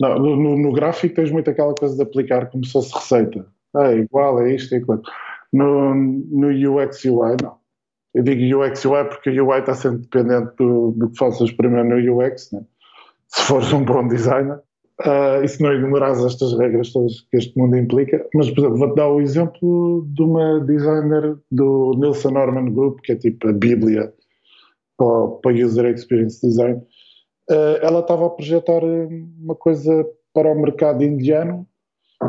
Não, no, no, gráfico tens muito aquela coisa de aplicar como se fosse receita. É igual, é isto, é aquilo. No, no UX UI, não. Eu digo UX UI porque o UI está sempre dependente do, do que faças primeiro no UX, né? se fores um bom designer. Uh, e se não ignorares estas regras todas que este mundo implica. Mas, por exemplo, vou-te dar o exemplo de uma designer do Nielsen Norman Group, que é tipo a bíblia para, para User Experience Design. Uh, ela estava a projetar uma coisa para o mercado indiano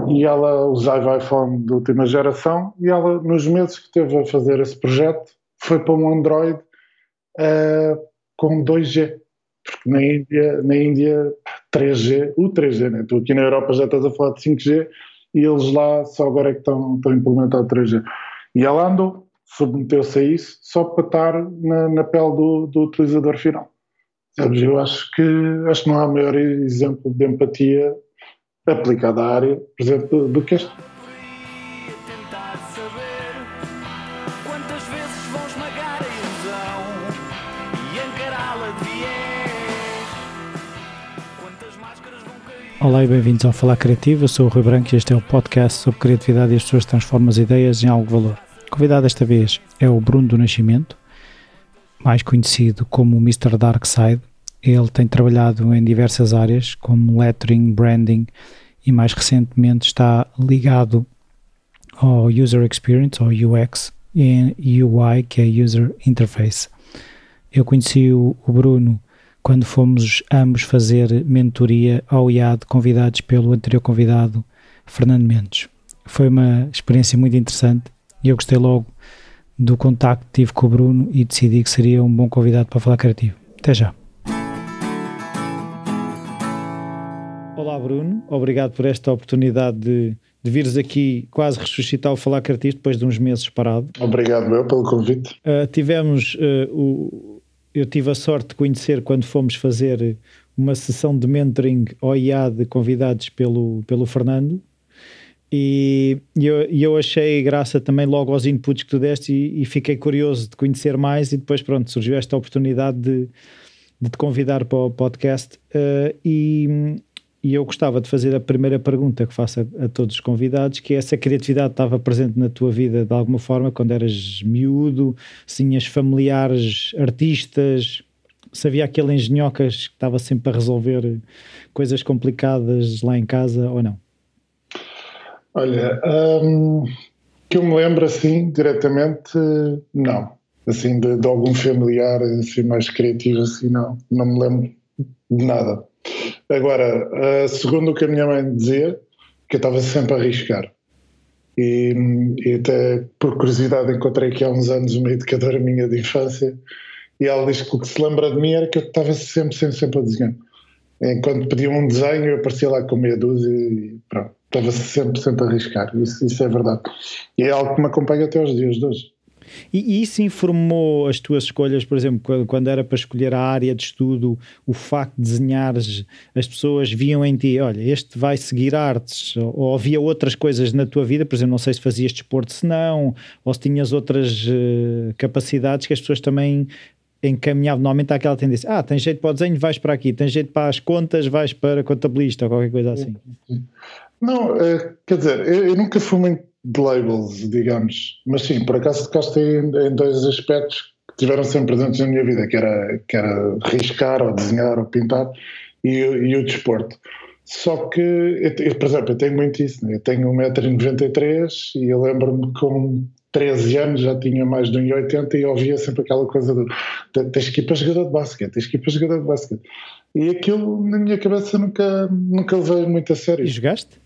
e ela usava iPhone de última geração e ela, nos meses que teve a fazer esse projeto, foi para um Android uh, com 2G. Porque na Índia, na Índia 3G, o 3G, né? tu aqui na Europa já estás a falar de 5G e eles lá só agora é que estão, estão a implementar o 3G. E ela andou, submeteu-se a isso só para estar na, na pele do, do utilizador final. Sabes, eu acho que, acho que não há maior exemplo de empatia aplicada à área, por exemplo, do que este. Olá e bem-vindos ao Falar Criativo. Eu sou o Rui Branco e este é o podcast sobre criatividade e as pessoas transformam as ideias em algo de valor. Convidado desta vez é o Bruno do Nascimento, mais conhecido como Mr. Darkside. Ele tem trabalhado em diversas áreas, como lettering, branding e mais recentemente está ligado ao User Experience, ou UX, e UI, que é User Interface. Eu conheci o Bruno quando fomos ambos fazer mentoria ao IAD, convidados pelo anterior convidado, Fernando Mendes. Foi uma experiência muito interessante e eu gostei logo do contacto que tive com o Bruno e decidi que seria um bom convidado para falar criativo. Até já. Olá Bruno, obrigado por esta oportunidade de, de vires aqui quase ressuscitar o Falar Criativo depois de uns meses parado. Obrigado eu pelo convite. Uh, tivemos uh, o eu tive a sorte de conhecer quando fomos fazer uma sessão de mentoring ao IAD convidados pelo, pelo Fernando e, e eu, eu, achei graça também logo aos inputs que tu deste e, e, fiquei curioso de conhecer mais e depois pronto, surgiu esta oportunidade de, de te convidar para o podcast uh, e, e eu gostava de fazer a primeira pergunta que faço a, a, todos os convidados, que é se a criatividade estava presente na tua vida de alguma forma quando eras miúdo, se tinhas familiares artistas, se havia aquele engenhocas que estava sempre a resolver coisas complicadas lá em casa ou não? Olha, um, que eu me lembro assim, diretamente, não. Assim, de, de algum familiar assim, mais criativo, assim, não. Não me lembro de nada. Agora, segundo o que a minha mãe dizia, que eu estava sempre a arriscar. E, e, até por curiosidade encontrei aqui há uns anos uma educadora minha de infância e ela diz que o que se lembra de mim era que eu estava sempre, sempre, sempre a desenhar. Enquanto pediam um desenho, eu aparecia lá com meia dúzia e pronto, estava sempre, sempre a arriscar. Isso, isso é verdade. E é algo que me acompanha até os dias de hoje. E, e, isso informou as tuas escolhas, por exemplo, quando, era para escolher a área de estudo, o facto de desenhares, as pessoas viam em ti, olha, este vai seguir artes, ou, ou havia outras coisas na tua vida, por exemplo, não sei se fazias desporto, se não, ou se tinhas outras uh, capacidades que as pessoas também encaminhavam, normalmente há aquela tendência, ah, tem jeito para o desenho, vais para aqui, tem jeito para as contas, vais para contabilista, ou qualquer coisa assim. Não, eh, quer dizer, eu, eu nunca fui muito de labels, digamos. Mas sim, por acaso tocaste em, em dois aspectos que tiveram sempre presentes na minha vida, que era, que era riscar, ou desenhar, ou pintar, e, e o desporto. Só que, eu, por exemplo, eu tenho muito isso, né? eu tenho 1,93m e eu lembro-me com 13 anos já tinha mais de 1,80m e ouvia sempre aquela coisa do tens que ir para jogador de basquete, tens que ir para jogador de basquete. E aquilo na minha cabeça nunca, nunca levei muito a sério. E jogaste?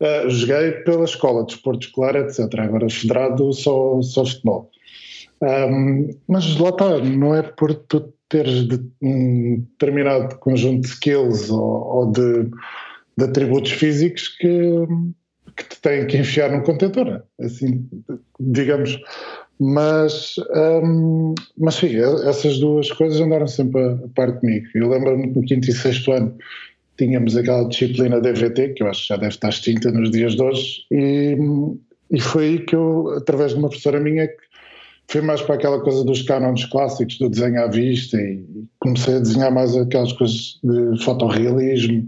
Uh, joguei pela escola de esporte escolar, etc. Agora federado só, só futebol. Um, mas lá está, não é por tu teres de, um determinado conjunto de skills ou, ou de, de, atributos físicos que, que te têm que enfiar num contentor, né? assim, digamos. Mas, um, mas sim, essas duas coisas andaram sempre a, a par comigo. Eu lembro-me no quinto e sexto ano tínhamos aquela disciplina DVT, que eu acho que já deve estar extinta nos dias de hoje, e, e foi aí que eu, através de uma professora minha, que fui mais para aquela coisa dos cânones clássicos, do desenho à vista, e comecei a desenhar mais aquelas coisas de fotorrealismo,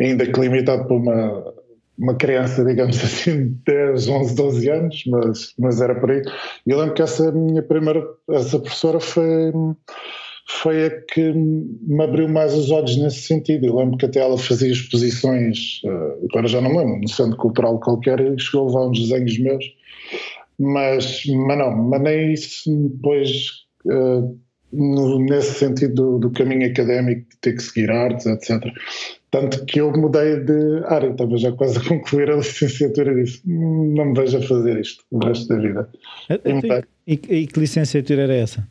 ainda que limitado para uma, uma criança, digamos assim, de 10, 11, 12 anos, mas, mas era por aí. E eu lembro que essa minha primeira, essa professora foi, foi a que me abriu mais os olhos nesse sentido. Eu lembro que até ela fazia exposições, eh, agora já não lembro, no centro cultural qualquer, e chegou a levar uns desenhos meus, mas, mas não, mas nem isso depois, uh, no, nesse sentido do, do, caminho académico, de ter que seguir artes, etc. Tanto que eu mudei de área, estava já quase a concluir a licenciatura e disse: hum, não me vejo a fazer isto o resto da vida. E, e, e que licenciatura era essa?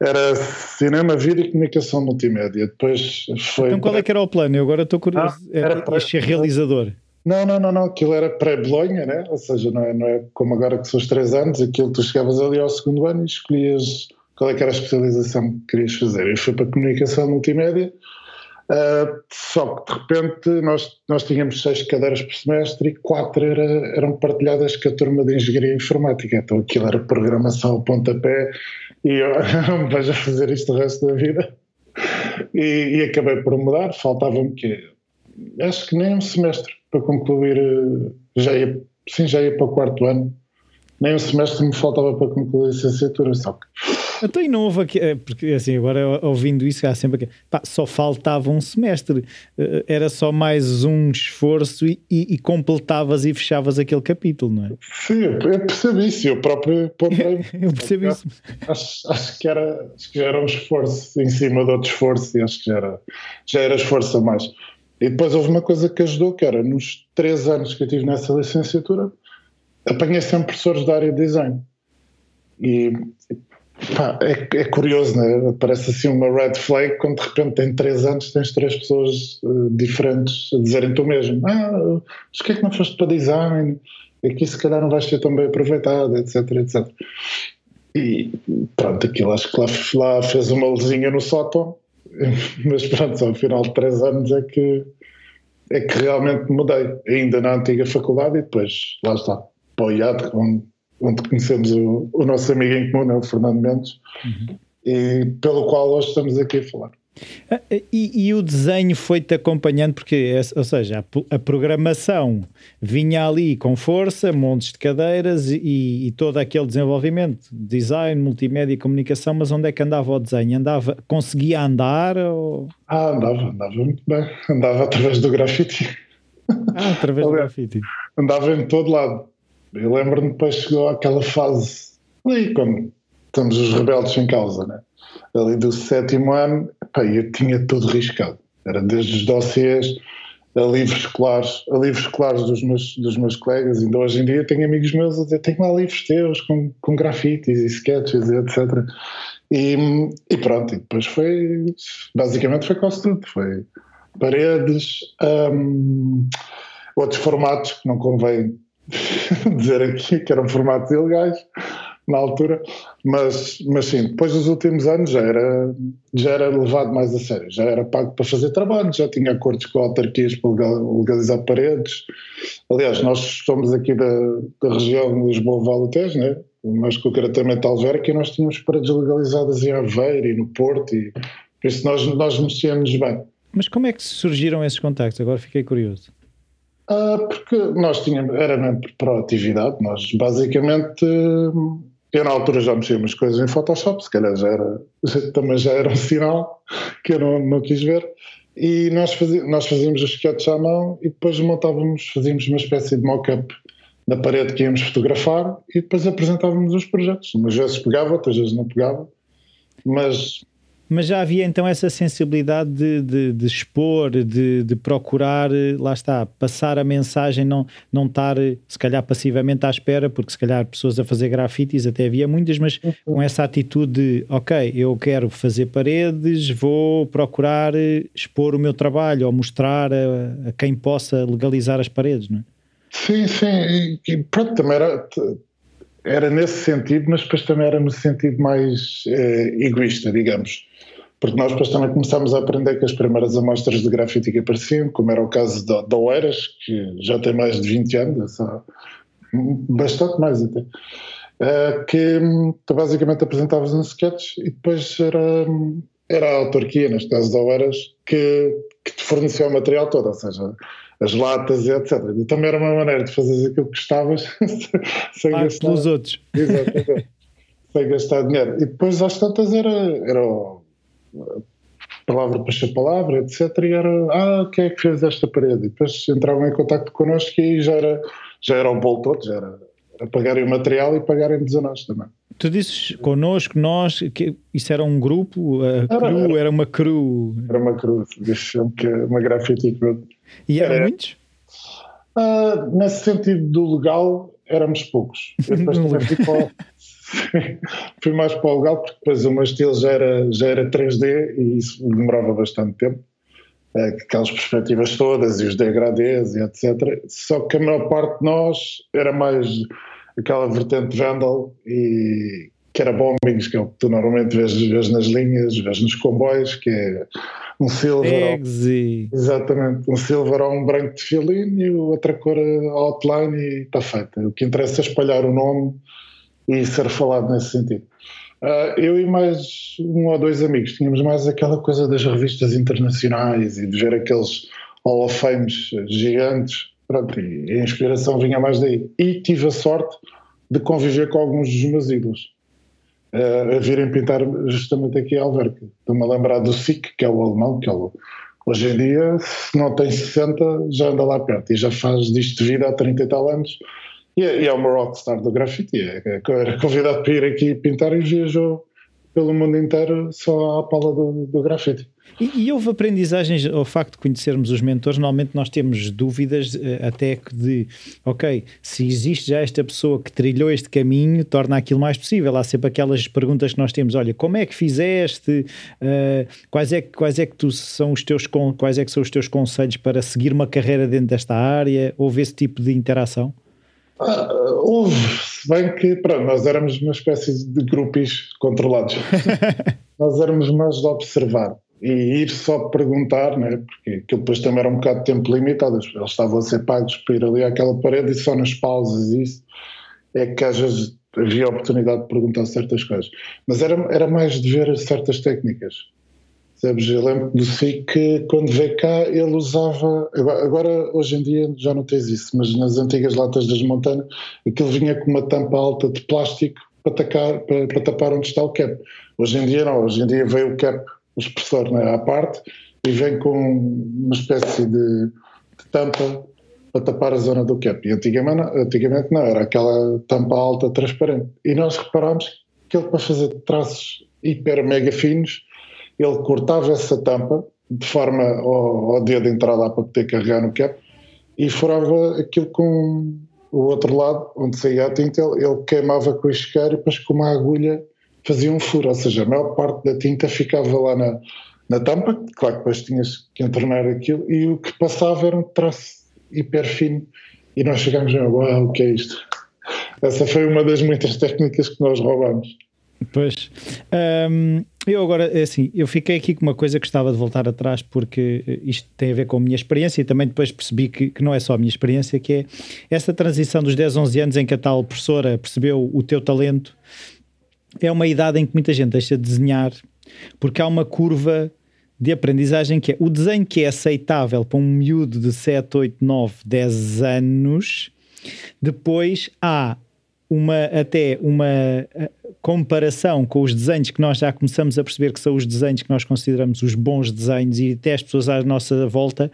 Era cinema, vídeo e comunicação multimédia. Depois foi. Então qual é que era o plano? Eu agora estou curioso. Ah, era para... ser realizador. Não, não, não, não. Aquilo era pré-Bolonha, né? Ou seja, não é, não é como agora que são os três anos. Aquilo tu chegavas ali ao segundo ano e escolhias qual é que era a especialização que querias fazer. Eu fui para comunicação multimédia Uh, só que de repente nós, nós tínhamos seis cadeiras por semestre e quatro era, eram partilhadas com a turma de Engenharia Informática. Então aquilo era programação ao pontapé e eu me vejo a fazer isto o resto da vida. E, e acabei por mudar, faltava-me que acho que nem um semestre para concluir, ah, já ia, sim, já ia para o quarto ano, nem um semestre me faltava para concluir a licenciatura, só que então e não houve aqui, é, porque assim, agora ouvindo isso, há sempre aqui, pá, só faltava um semestre, eh, era só mais um esforço e, e, e completavas e fechavas aquele capítulo, não é? Sim, eu percebi isso, eu próprio ponderei. eu percebi isso. Acho, acho, que era, acho que já era um esforço em cima de outro esforço e acho que já era, já era esforço a mais. E depois houve uma coisa que ajudou, que era nos três anos que eu tive nessa licenciatura, apanhei sempre professores da área de design. E Pá, é, é, curioso, né? Parece assim uma red flag quando de repente em três anos tens três pessoas uh, diferentes a dizerem-te o mesmo. Ah, mas que é que não foste para design? Aqui se calhar não vais ser tão bem aproveitado, etc, etc. E pronto, aquilo acho que lá, lá fez uma luzinha no sótão, mas pronto, ao final de três anos é que, é que realmente mudei, ainda na antiga faculdade e depois lá está, para o IAD, onde onde conhecemos o, o nosso amigo em comum, né, o Fernando Mendes, uhum. e pelo qual hoje estamos aqui a falar. Ah, e, e, o desenho foi-te acompanhando, porque, ou seja, a, a, programação vinha ali com força, montes de cadeiras e, e, todo aquele desenvolvimento, design, multimédia e comunicação, mas onde é que andava o desenho? Andava, conseguia andar? Ou... Ah, andava, andava muito bem, andava através do grafite. Ah, através do grafite. Andava em todo lado eu lembro-me depois chegou aquela fase, ali quando estamos os rebeldes em causa, né? ali do sétimo ano, pá, eu tinha tudo riscado. Era desde os dossiês a livros escolares, a livros escolares dos meus, dos meus colegas, ainda hoje em dia tenho amigos meus a dizer, tenho lá livros teus com, com grafites e sketches etc. E, e pronto, e depois foi, basicamente foi quase tudo, foi paredes, um, outros formatos que não convém dizer aqui que eram formatos ilegais na altura, mas, mas sim, depois dos últimos anos já era, já era levado mais a sério, já era pago para fazer trabalho, já tinha acordos com autarquias para legalizar paredes. Aliás, nós somos aqui da, da região Lisboa-Vale Tejo, né? mais concretamente Alverca, e nós tínhamos paredes legalizadas em Aveiro e no Porto, e por isso nós, nós mexíamos bem. Mas como é que surgiram esses contactos? Agora fiquei curioso. Ah, porque nós tínhamos, era mesmo proatividade, nós basicamente, eu na altura já mexia umas coisas em Photoshop, se calhar já era, também já era um sinal que eu não, não quis ver, e nós, fazíamos, nós fazíamos os sketches à mão e depois montávamos, fazíamos uma espécie de mock-up na parede que íamos fotografar e depois apresentávamos os projetos. Umas vezes pegava, outras vezes não pegava, mas mas já havia então essa sensibilidade de, de, de expor, de, de, procurar, lá está, passar a mensagem, não, não estar se calhar passivamente à espera, porque se calhar pessoas a fazer grafites até havia muitas, mas com essa atitude de ok, eu quero fazer paredes, vou procurar expor o meu trabalho ou mostrar a, a quem possa legalizar as paredes, não é? Sim, sim, e pronto, também era, era nesse sentido, mas depois também era no sentido mais eh, egoísta, digamos porque nós depois também começámos a aprender que as primeiras amostras de grafite que apareciam, como era o caso da, da Oeiras, que já tem mais de 20 anos, bastante mais até, eh, que basicamente apresentavas um sketch e depois era, era a autarquia, neste caso da Oeiras, que, que te fornecia o material todo, ou seja, as latas e etc. E também era uma maneira de fazer aquilo que gostavas sem ah, gastar. pelos outros. Exatamente. sem gastar dinheiro. E depois às tantas era, era palavra para ser palavra, etc. E era, ah, quem é que fez esta parede? E depois entravam em contato connosco e já era, já era o bolo todo, já era, era pagarem o material e pagarem-nos a nós também. Tu disses connosco, nós, que isso era um grupo, a era, crew, era, era uma crew. Era uma crew, que é uma grafite crew. E eram era, muitos? Uh, nesse sentido do legal, éramos poucos. Eu depois também fui, para, fui mais para o legal, porque depois o meu estilo já era, já era 3D e isso demorava bastante tempo. Uh, aquelas perspectivas todas e os degradês e etc. Só que a maior parte de nós era mais aquela vertente Vandal e que era bombings, que é o que tu normalmente vês, vês nas linhas, vês nos comboios, que é um silver. E... Exatamente, um silver ou um branco de filine e outra cor outline e está feita. O que interessa é espalhar o nome e ser falado nesse sentido. Uh, eu e mais um ou dois amigos tínhamos mais aquela coisa das revistas internacionais e de ver aqueles Hall of Fames gigantes Pronto, e a inspiração vinha mais daí. E tive a sorte de conviver com alguns dos meus ídolos. Uh, a virem pintar justamente aqui a Alverca. Estou-me a lembrar do SIC, que é o alemão, que é o, hoje em dia, se não tem 60, já anda lá perto e já faz disto vida há 30 e tal anos. E é, e é uma rockstar do grafite. É, é, era convidado para ir aqui pintar e viajou pelo mundo inteiro só à pala do, do grafite. E, e, houve aprendizagens ao facto de conhecermos os mentores. Normalmente nós temos dúvidas eh, até que de, ok, se existe já esta pessoa que trilhou este caminho, torna aquilo mais possível. Há sempre aquelas perguntas que nós temos: olha, como é que fizeste? Uh, quais é quais é que tu são os teus quais é que são os teus conselhos para seguir uma carreira dentro desta área? Houve esse tipo de interação? Ah, houve, se bem que pronto, nós éramos uma espécie de grupos controlados. nós éramos mais de observar e ir só perguntar, né? porque aquilo depois também era um bocado de tempo limitado, eles estavam a ser pagos para ir ali àquela parede e só nas pausas isso é que às vezes havia oportunidade de perguntar certas coisas. Mas era, era mais de ver certas técnicas. Sabes, eu lembro do SIC que quando veio cá ele usava, agora hoje em dia já não tens isso, mas nas antigas latas das montanhas aquilo vinha com uma tampa alta de plástico para, tacar, para, para tapar onde está o cap. Hoje em dia não, hoje em dia veio o cap o expressor né, à parte e vem com uma espécie de, de tampa para tapar a zona do cap. E antigamente, antigamente não, era aquela tampa alta transparente. E nós reparámos que ele para fazer traços hiper mega finos, ele cortava essa tampa de forma ao, ao dedo entrar lá para poder carregar no cap e furava aquilo com o outro lado, onde saía a tinta, ele, ele queimava com o isqueiro e depois com uma agulha fazia um furo, ou seja, a maior parte da tinta ficava lá na, na tampa, claro que depois tinhas que entornar aquilo, e o que passava era um traço hiper fino, e nós chegámos a, uau, o que é isto? Essa foi uma das muitas técnicas que nós roubamos. Pois, um, eu agora, é assim, eu fiquei aqui com uma coisa que gostava de voltar atrás porque isto tem a ver com a minha experiência e também depois percebi que, que não é só a minha experiência, que é essa transição dos 10, 11 anos em que a tal professora percebeu o teu talento é uma idade em que muita gente deixa de desenhar porque há uma curva de aprendizagem que é o desenho que é aceitável para um miúdo de 7, 8, 9, 10 anos. Depois há uma até uma eh, comparação com os desenhos que nós já começamos a perceber que são os desenhos que nós consideramos os bons desenhos e até as pessoas à nossa volta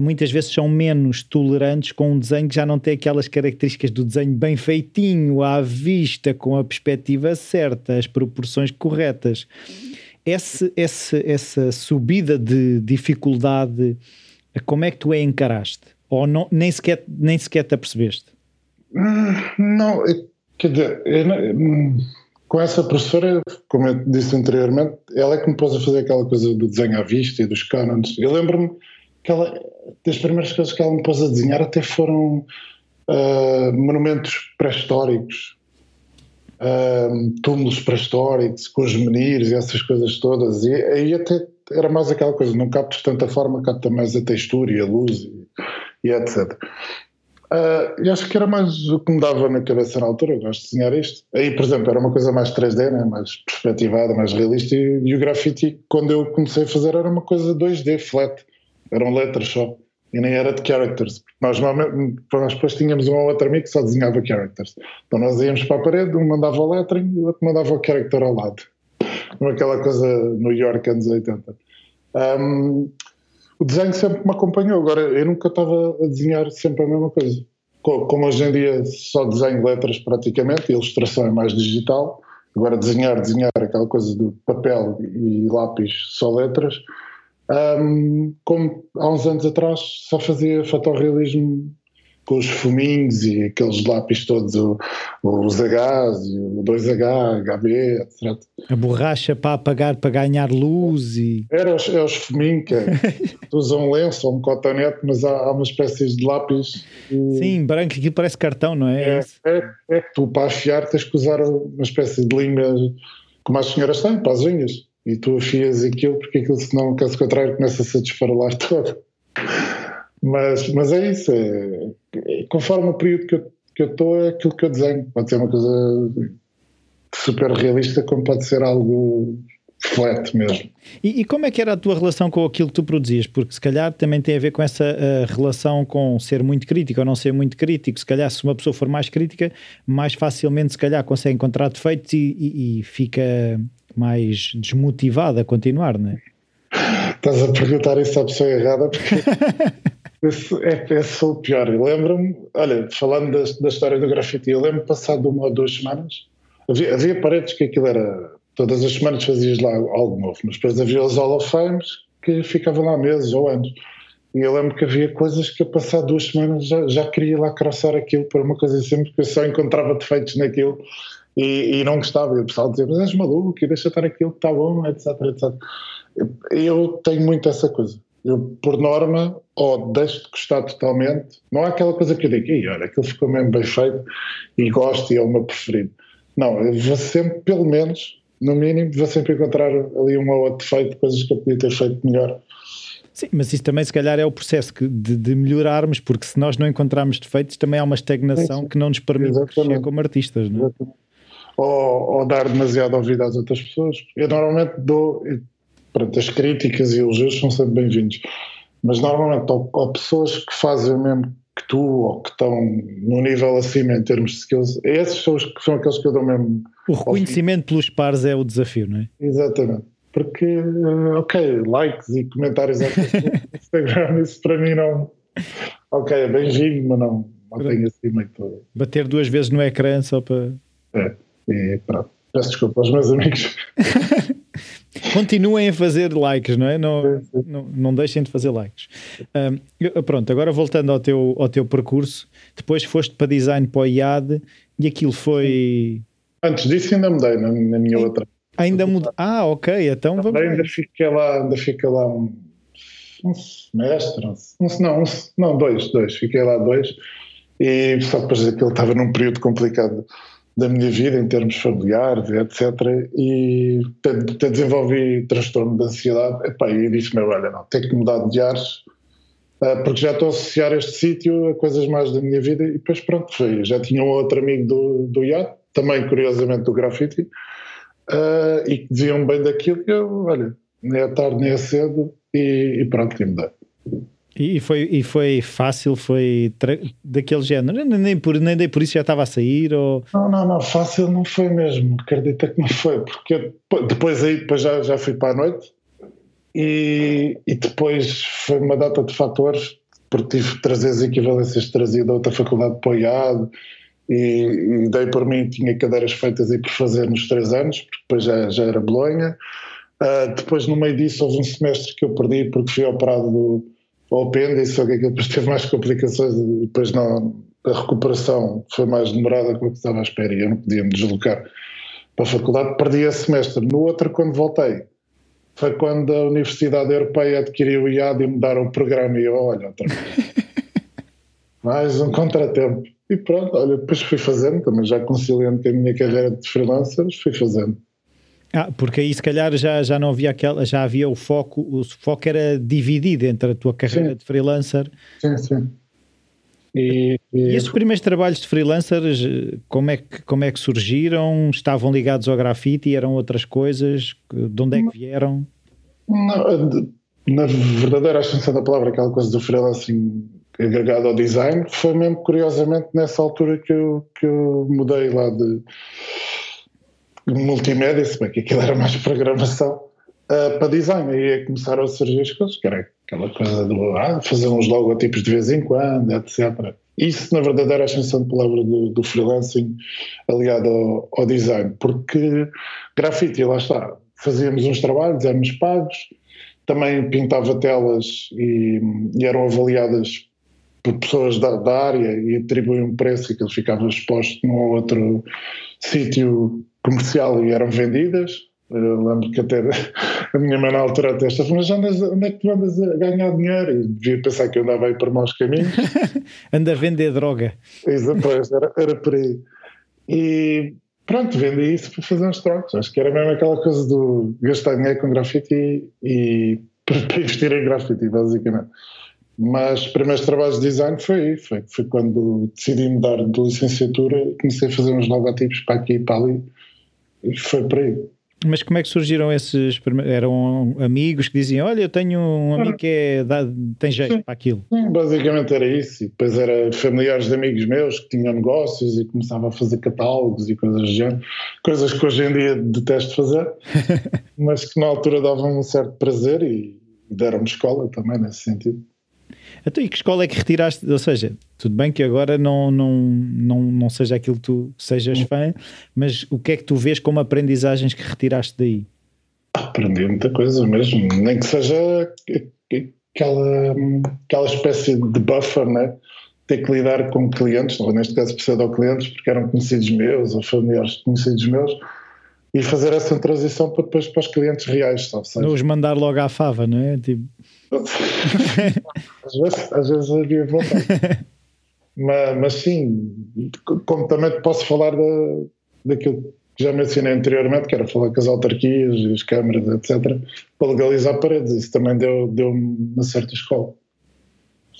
muitas vezes são menos tolerantes com um desenho que já não tem aquelas características do desenho bem feitinho, à vista, com a perspectiva certa, as proporções corretas. Esse, esse, essa subida de dificuldade, como é que tu a encaraste? Ou não, nem, sequer, nem sequer te apercebeste? Não, quer dizer, hum, com essa professora, como eu disse anteriormente, ela é que me pôs a fazer aquela coisa do desenho à vista e dos cânones. Eu lembro-me que ela, das primeiras coisas que ela me pôs a desenhar até foram uh, monumentos pré-históricos, uh, túmulos pré-históricos, com os menires e essas coisas todas. E aí até era mais aquela coisa, não captas tanta forma, capta mais a textura e a luz e, e etc. Uh, e acho que era mais o que me dava na cabeça na altura, eu gosto de desenhar isto. Aí, por exemplo, era uma coisa mais 3D, né? mais perspectivada, mais realista, e, e o grafite, quando eu comecei a fazer, era uma coisa 2D, flat, eram letras só, e nem era de characters. Nós, nós depois tínhamos um ou outro amigo que só desenhava characters. Então nós íamos para a parede, um mandava o lettering e o outro mandava o character ao lado. Aquela coisa New York anos 80. Um, o desenho sempre me acompanhou. Agora, eu nunca estava a desenhar sempre a mesma coisa. Como hoje em dia só desenho letras praticamente, a ilustração é mais digital. Agora, desenhar, desenhar, aquela coisa do papel e lápis, só letras. Um, como há uns anos atrás só fazia fotorrealismo com os fuminhos e aqueles lápis todos, os Hs, o 2H, HB, etc. A borracha para apagar, para ganhar luz e... Era os, é os fuminhos que usam um lenço ou um cotonete, mas há, há uma espécie de lápis... E... Sim, branco, aquilo parece cartão, não é? É, é, é, que tu para afiar tens que usar uma espécie de linha como as senhoras têm, para as unhas. E tu afias aquilo porque aquilo senão, caso contrário, começa-se a desfarolar todo. Mas, mas é isso, é, é, conforme o período que eu, que eu estou, é aquilo que eu desenho. Pode ser uma coisa super realista, como pode ser algo flat mesmo. E, e, como é que era a tua relação com aquilo que tu produzias? Porque se calhar também tem a ver com essa uh, relação com ser muito crítico ou não ser muito crítico. Se calhar se uma pessoa for mais crítica, mais facilmente se calhar consegue encontrar defeitos e, e, e fica mais desmotivada a continuar, não é? Estás a perguntar isso à pessoa errada porque Esse, é, esse foi o pior. Lembro-me, olha, falando da, da, história do grafite, eu lembro-me passado uma ou duas semanas, havia, havia, paredes que aquilo era, todas as semanas fazias lá algo novo, mas depois havia os Hall of Fames que ficavam lá meses ou anos. E eu lembro que havia coisas que eu passado duas semanas já, já queria lá croçar aquilo por uma coisa assim, porque eu só encontrava defeitos naquilo e, e não gostava. E o pessoal dizia, mas és maluco, e deixa estar aquilo que está bom, etc, etc. Eu tenho muito essa coisa. Eu, por norma, ou deixo de gostar totalmente. Não há aquela coisa que eu digo, e olha, aquilo ficou mesmo bem feito e gosto e é o meu preferido. Não, eu vou sempre, pelo menos, no mínimo, vou sempre encontrar ali um ou outro defeito, coisas que eu podia ter feito melhor. Sim, mas isso também se calhar é o processo de, de melhorarmos, porque se nós não encontrarmos defeitos, também há uma estagnação sim, que não nos permite Exatamente. crescer como artistas, não é? Ou, ou, dar demasiado ouvido às outras pessoas. Eu normalmente dou, Pronto, as críticas e elogios são sempre bem-vindos. Mas normalmente, ou, ou, pessoas que fazem o mesmo que tu, ou que estão no nível acima em termos de skills, esses são, os, são aqueles que eu dou mesmo. O reconhecimento pelos pares é o desafio, não é? Exatamente. Porque, uh, ok, likes e comentários no Instagram, isso para mim não. Ok, é bem-vindo, mas não, não tenho assim muito. Bater duas vezes no ecrã só para. É, e pronto. Peço desculpa aos meus amigos. Continuem a fazer likes, não é? Não, não, não deixem de fazer likes. Um, pronto, agora voltando ao teu, ao teu percurso, depois foste para design para o IAD e aquilo foi. Antes disso, ainda mudei na, na minha outra. Ainda mudou. Ah, ok, então vamos. Ainda fiquei lá, ainda fiquei lá um, um semestre, um, não, um, não, dois, dois, fiquei lá dois, e só depois aquilo estava num período complicado da minha vida em termos familiares, etc. E até desenvolvi transtorno de ansiedade. Epá, e disse-me: olha, não, tenho que mudar de ares, ah, porque já estou a associar este sítio a coisas mais da minha vida. E depois, pronto, foi. Já tinha um outro amigo do, do IAD, também curiosamente do grafite, uh, e que diziam bem daquilo. E eu, olha, nem é tarde nem é cedo, e, e pronto, e mudei. E foi, e foi fácil, foi daquele género, nem, por, nem dei por isso já estava a sair? Ou... Não, não, não, fácil não foi mesmo, acredita que não foi, porque depois aí depois já, já fui para a noite e, e depois foi uma data de fatores, porque tive trazer as equivalências trazidas a outra faculdade de apoiado e, e dei por mim, tinha cadeiras feitas aí por fazer nos três anos, porque depois já, já era Bolonha. Uh, depois no meio disso houve um semestre que eu perdi porque fui operado do ao apêndice, só que aquilo depois teve mais complicações e depois não, a recuperação foi mais demorada do que estava à espera e eu não podia me deslocar para a faculdade, perdi esse semestre. No outro, quando voltei, foi quando a Universidade Europeia adquiriu o IAD e mudaram o programa e eu, olha, outra vez. mais um contratempo. E pronto, olha, depois fui fazendo, também já conciliando com a minha carreira de freelancers, fui fazendo. Ah, porque aí se calhar já, já não havia aquela, já havia o foco, o foco era dividido entre a tua carreira sim. de freelancer. Sim, sim. E, e, e, esses primeiros trabalhos de freelancers, como é, que, como é que surgiram? Estavam ligados ao grafite e eram outras coisas? De onde é que vieram? Não, na verdadeira ascensão da palavra, aquela coisa do freelancing agregado ao design, foi mesmo curiosamente nessa altura que eu, que eu mudei lá de multimédia, se bem que aquilo era mais programação, uh, para design. Aí é começaram a surgir as coisas, que era aquela coisa do ah, fazer uns logotipos de vez em quando, etc. Isso, na verdade, era a ascensão de palavra do, do freelancing aliado ao, ao, design, porque grafite, lá está, fazíamos uns trabalhos, éramos pagos, também pintava telas e, e eram avaliadas por pessoas da, da, área e atribuíam um preço e que ele ficava exposto num ou outro sítio comercial e eram vendidas. Eu lembro que até a minha mãe na altura até estava, mas andas, onde é que tu andas a ganhar dinheiro? E devia pensar que eu andava aí por maus caminhos. Anda a vender droga. Exato, era, era por aí. E pronto, vendi isso para fazer uns trocos. Acho que era mesmo aquela coisa do gastar dinheiro com grafite e, para investir em grafite, basicamente. Mas os primeiros trabalhos de design foi aí, foi, foi quando decidi mudar de licenciatura e comecei a fazer uns logotipos para aqui e para ali foi por aí. Mas como é que surgiram esses? Eram amigos que diziam: Olha, eu tenho um amigo que é, dá, tem jeito sim, para aquilo. Sim, basicamente era isso. E depois era familiares de amigos meus que tinham negócios e começava a fazer catálogos e coisas do género. Coisas que hoje em dia detesto fazer, mas que na altura davam um certo prazer e deram-me escola também nesse sentido. Então, e que escola é que retiraste? Ou seja, tudo bem que agora não, não, não, não seja aquilo que tu sejas fã, mas o que é que tu vês como aprendizagens que retiraste daí? Aprendi muita coisa mesmo, nem que seja aquela, aquela espécie de buffer, né? ter que lidar com clientes, ou neste caso pseudo-clientes, porque eram conhecidos meus ou familiares conhecidos meus, e fazer essa transição para depois para os clientes reais, sabe? Não os mandar logo à fava, não é? Tipo... às, vezes, às vezes havia vontade. mas, mas sim, como também posso falar da, daquilo que já mencionei anteriormente, que era falar com as autarquias, as câmaras, etc., para legalizar paredes. Isso também deu, deu uma certa escola.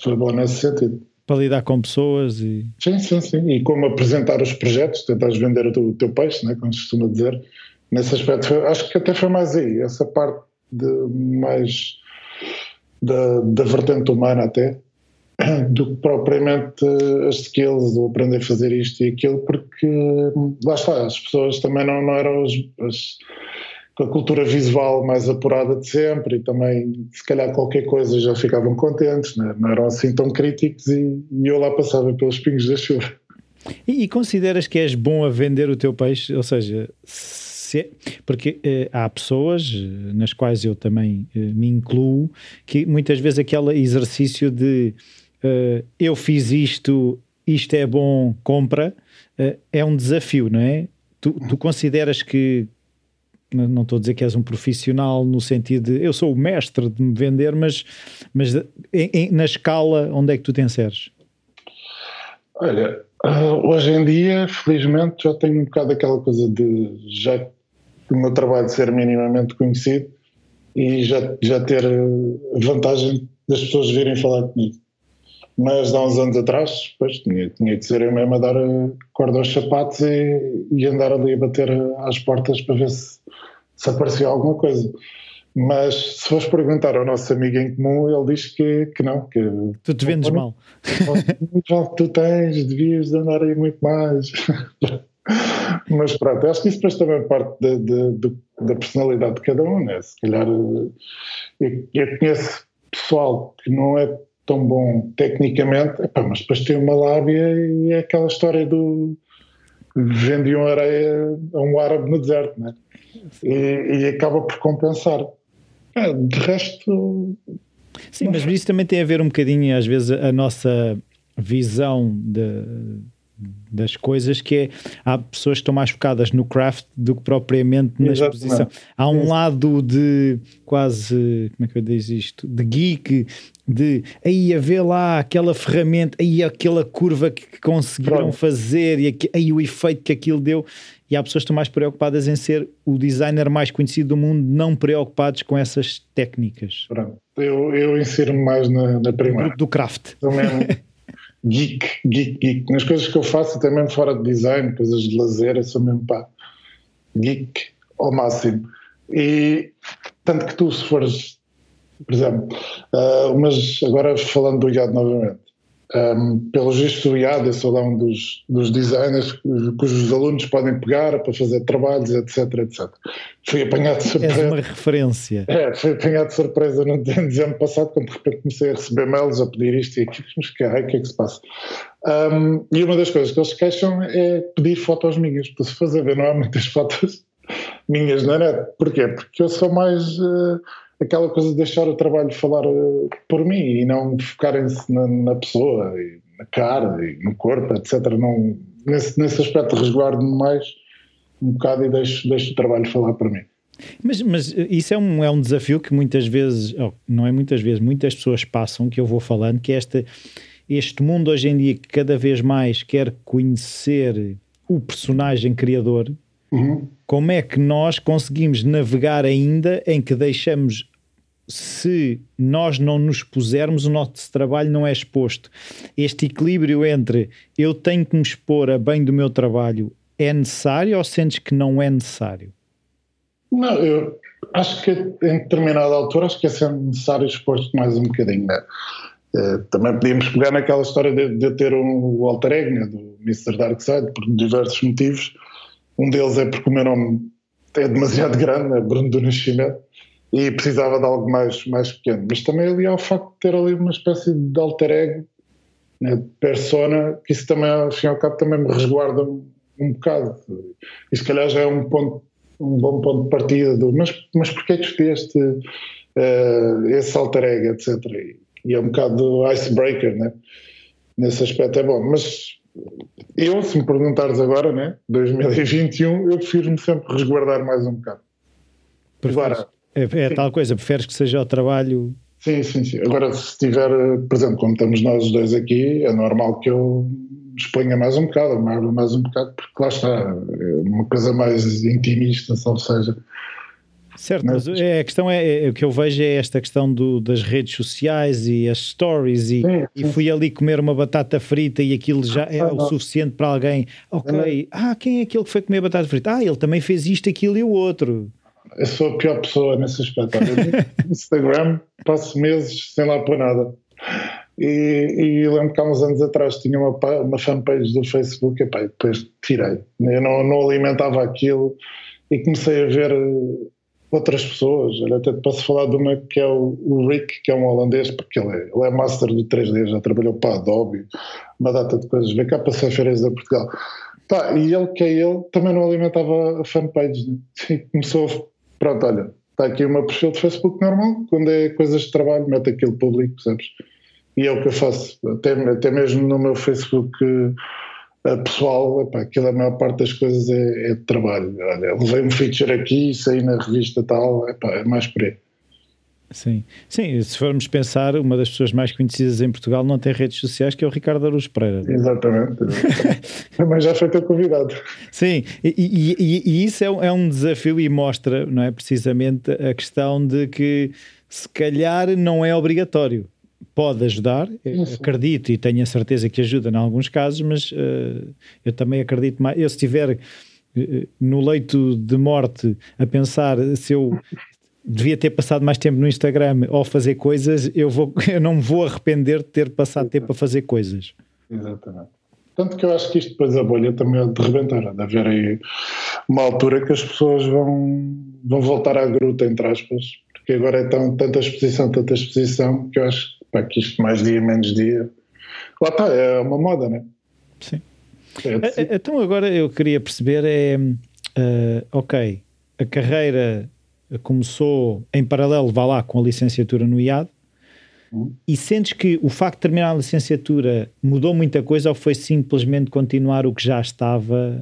Foi bom nesse sentido. Para lidar com pessoas e. Sim, sim, sim. E como apresentar os projetos, tentares vender o teu, o teu peixe, né, como se costuma dizer. Nesse aspecto, foi, acho que até foi mais aí, essa parte de mais da, da vertente humana até, do que propriamente as skills, ou aprender a fazer isto e aquilo, porque lá está, as pessoas também não, não eram as, as, com a cultura visual mais apurada de sempre e também, se calhar, qualquer coisa já ficavam contentes, né? não eram assim tão críticos e, e eu lá passava pelos pingos da chuva. E, e consideras que és bom a vender o teu peixe? Ou seja, se, porque eh, há pessoas, eh, nas quais eu também eh, me incluo, que muitas vezes aquele exercício de eu fiz isto, isto é bom, compra, é um desafio, não é? Tu, tu consideras que, não estou a dizer que és um profissional no sentido de eu sou o mestre de me vender, mas, mas em, em, na escala onde é que tu te inseres? Olha, hoje em dia, felizmente, já tenho um bocado aquela coisa de já o meu trabalho ser minimamente conhecido e já, já ter vantagem das pessoas virem falar comigo. Mas há uns anos atrás, pois, tinha, tinha que ser eu mesmo a dar corda aos sapatos e, e andar ali a bater às portas para ver se, se aparecia alguma coisa. Mas se fores perguntar ao nosso amigo em comum, ele diz que, que não. Que, tu te vendes mal. mal que tu tens, devias andar aí muito mais. Mas pronto, acho que isso depois também parte de, de, de, da personalidade de cada um, né? Se calhar eu, eu, conheço pessoal que não é tão bom tecnicamente, epá, mas depois tem uma lábia e é aquela história do vendiam areia a um árabe no deserto, né? E, e acaba por compensar. É, de resto. Sim, mas isso também tem a ver um bocadinho, às vezes, a nossa visão de das coisas que é, há pessoas que estão mais focadas no craft do que propriamente na Exatamente. exposição. Há um lado de quase, como é que eu diz isto? De geek, de aí a ver lá aquela ferramenta, aí aquela curva que conseguiram Pronto. fazer e aí o efeito que aquilo deu. E há pessoas que estão mais preocupadas em ser o designer mais conhecido do mundo, não preocupados com essas técnicas. Pronto. Eu, eu insiro-me mais na, na primeira. Do craft. Também geek, geek, geek. Nas coisas que eu faço, até mesmo fora de design, coisas de lazer, eu sou mesmo pá, geek ao máximo. E tanto que tu, se fores, por exemplo, uh, mas agora falando do IAD novamente, um, pelos vistos o IAD, eu sou lá um dos, dos designers cujos alunos podem pegar para fazer trabalhos, etc, etc. Fui apanhado de surpresa. És uma referência. É, fui apanhado de surpresa no dezembro passado, quando de repente comecei a receber mails a pedir isto e aquilo, mas que, o que é que se passa? Um, e uma das coisas que eles queixam é pedir fotos minhas, porque se fazer ver não há muitas fotos minhas na net. Porquê? Porque eu sou mais... Uh, aquela coisa de deixar o trabalho falar uh, por mim e não focarem-se na, na, pessoa, na cara e no corpo, etc. Não, nesse, nesse aspecto resguardo-me mais um bocado e deixo, deixo o trabalho falar por mim. Mas, mas isso é um, é um desafio que muitas vezes, oh, não é muitas vezes, muitas pessoas passam, que eu vou falando, que é este, este mundo hoje em dia que cada vez mais quer conhecer o personagem criador, Uhum. Como é que nós conseguimos navegar ainda em que deixamos, se nós não nos pusermos, o nosso trabalho não é exposto? Este equilíbrio entre eu tenho que me expor a bem do meu trabalho é necessário ou sentes que não é necessário? Não, eu acho que em determinada altura acho que é sempre necessário expor-te mais um bocadinho. Né? Uh, também podíamos pegar naquela história de, de ter um alter ego né, do Mr. Darkseid por diversos motivos um deles é porque o meu nome é demasiado grande, é Bruno do Nascimento, e precisava de algo mais, mais pequeno. Mas também ali há o facto de ter ali uma espécie de alter ego, né, de persona, que isso também, ao fim e ao cabo, também me resguarda um, bocado. E se calhar já é um ponto um bom ponto de partida do mas, mas porquê que escolheste uh, esse alter ego, etc. E, e é um bocado do icebreaker, né? nesse aspecto é bom. Mas eu, se me perguntares agora, né, 2021, eu prefiro-me sempre resguardar mais um bocado. Agora, é, é tal coisa, preferes que seja o trabalho. Sim, sim, sim. Agora, se tiver, por exemplo, como estamos nós dois aqui, é normal que eu exponha mais um bocado, me mais um bocado, porque lá está, é uma coisa mais intimista, ou seja, Certo, mas, mas é, a questão é, é, o que eu vejo é esta questão do, das redes sociais e as stories e, sim, sim. e, fui ali comer uma batata frita e aquilo já é ah, o suficiente para alguém. Ok, ah, quem é aquele que foi comer batata frita? Ah, ele também fez isto, aquilo e o outro. Eu sou a pior pessoa nesse aspecto. No Instagram passo meses sem lá pôr nada. E, e lembro que há uns anos atrás tinha uma, uma fanpage do Facebook e pá, depois tirei. Eu não, não alimentava aquilo e comecei a ver outras pessoas. Olha, até posso falar de uma que é o, o Rick, que é um holandês, porque ele é, ele é master do 3D, já trabalhou para a Adobe, uma data de coisas. Vem cá para ser férias a Portugal. Pá, e ele, que é ele, também não alimentava a fanpage. Né? E começou, pronto, olha, está aqui meu perfil de Facebook normal, quando é coisas de trabalho, mete aquilo público, sabes? E é o que eu faço, até, até mesmo no meu Facebook pessoal, epá, aquilo a maior parte das coisas é, é de trabalho. Olha, levei um feature aqui, saí na revista tal, epá, é mais por aí. Sim. Sim, se formos pensar, uma das pessoas mais conhecidas em Portugal não tem redes sociais, que é o Ricardo Aruz Pereira. Exatamente. Mas já foi teu convidado. Sim, e, e, e isso é, é, um desafio e mostra, não é, precisamente a questão de que se calhar não é obrigatório pode ajudar, acredito e tenho a certeza que ajuda em alguns casos, mas uh, eu também acredito mais. Eu, se estiver uh, no leito de morte a pensar se eu devia ter passado mais tempo no Instagram ou fazer coisas, eu, vou, eu não me vou arrepender de ter passado tempo a fazer coisas. Exatamente. Tanto que eu acho que isto depois a bolha também é de rebentar, de haver aí uma altura que as pessoas vão, vão voltar à gruta, entre aspas, porque agora é tão, tanta exposição, tanta exposição, que eu acho Pá, que isto mais dia, menos dia. Lá está, é uma moda, né? Sim. É então agora eu queria perceber é, uh, ok, a carreira começou em paralelo, vá lá, com a licenciatura no IAD, hum. e sentes que o facto de terminar a licenciatura mudou muita coisa ou foi simplesmente continuar o que já estava?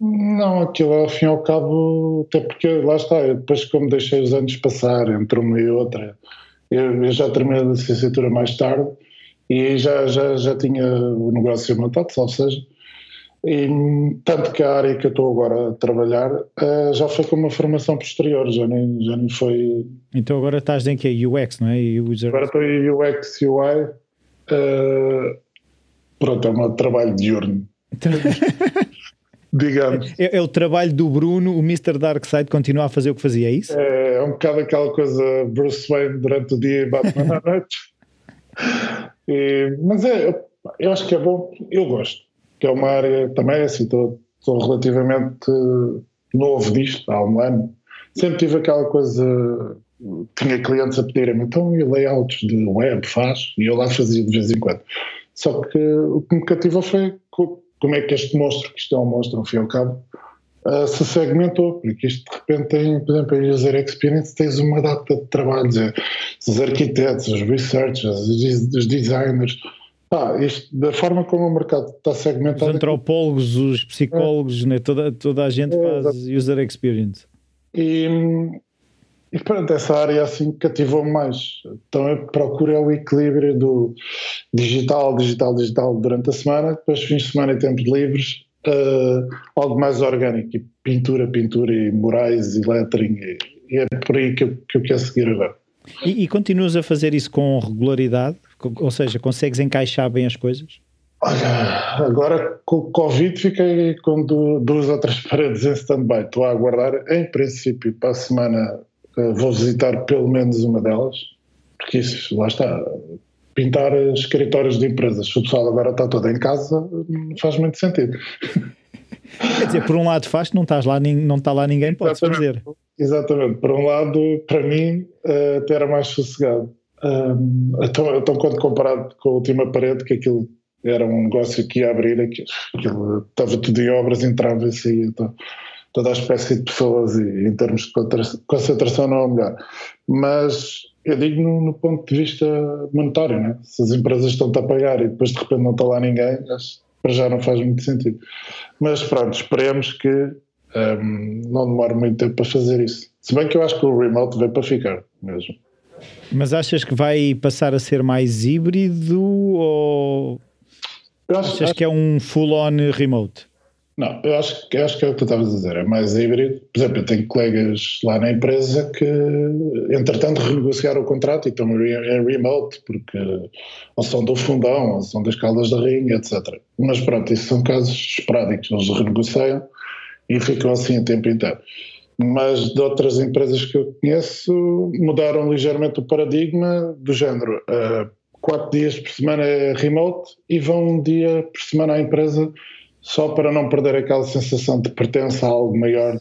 Não, aquilo ao fim e ao cabo, até porque lá está, depois como deixei os anos passar entre uma e outra, eu, eu já terminei a licenciatura mais tarde e já, já, já tinha o negócio montado, ou seja, e, tanto que a área que eu estou agora a trabalhar uh, já foi com uma formação posterior, já nem, já nem foi. Então agora estás em que? UX, não é? User... Agora estou em UX UI. Uh, pronto, é meu trabalho diurno. Digamos. É, é, o trabalho do Bruno, o Mr. Darkseid continua a fazer o que fazia, é isso? É, é um bocado aquela coisa Bruce Wayne durante o dia e Batman à noite. E, mas é, eu acho que é bom, eu gosto, que é uma área também assim, estou, estou relativamente novo disto, há um ano. Sempre tive aquela coisa, tinha clientes a pedirem-me, então e layouts de web faz? E eu lá fazia de vez em quando. Só que o que me cativou foi como é que este monstro, que isto é um monstro ao fim e ao cabo, uh, se segmentou, porque isto de repente tem, por exemplo, em User Experience tens uma data de trabalhos, é, os arquitetos, os researchers, os designers, ah, isto, da forma como o mercado está segmentado. Os antropólogos, os psicólogos, é. né? toda, toda a gente é, faz user experience. E, e pronto, essa área assim cativou-me mais. Então eu procuro é o equilíbrio do digital, digital, digital durante a semana, depois fins de semana e tempos livres, uh, algo mais orgânico, e pintura, pintura e morais e lettering, e, e é por aí que eu, que eu quero seguir agora. E, e continuas a fazer isso com regularidade? Ou seja, consegues encaixar bem as coisas? Olha, agora com o Covid fiquei com duas ou três paredes em stand-by. Estou a aguardar, em princípio, para a semana vou visitar pelo menos uma delas, porque isso, lá está, pintar escritórios de empresas, se o pessoal agora está todo em casa, não faz muito sentido. Quer dizer, por um lado faz, não, estás lá, não está lá ninguém, pode fazer. Exatamente, por um lado, para mim, uh, até era mais sossegado. Um, então, então, quando comparado com a última parede, que aquilo era um negócio que ia abrir, aquilo, aquilo estava tudo em obras, entrava e saía. Então, toda a espécie de pessoas e em termos de concentração não é o melhor. Mas eu digo no, no ponto de vista monetário, né? se as empresas estão-te a pagar e depois de repente não está lá ninguém, para já não faz muito sentido. Mas pronto, esperemos que um, não demore muito tempo para fazer isso. Se bem que eu acho que o remote veio para ficar mesmo. Mas achas que vai passar a ser mais híbrido ou acho, achas acho... que é um full-on remote? Não, eu acho, eu acho que é o que tu estavas a dizer, é mais híbrido. Por exemplo, eu tenho colegas lá na empresa que, entretanto, renegociaram o contrato e estão em remote, porque ou são do fundão, ou são das caldas da rinha, etc. Mas pronto, isso são casos esporádicos, eles renegociam e ficam assim o tempo inteiro. Mas de outras empresas que eu conheço, mudaram ligeiramente o paradigma do género. Uh, quatro dias por semana é remote e vão um dia por semana à empresa só para não perder aquela sensação de pertença a algo maior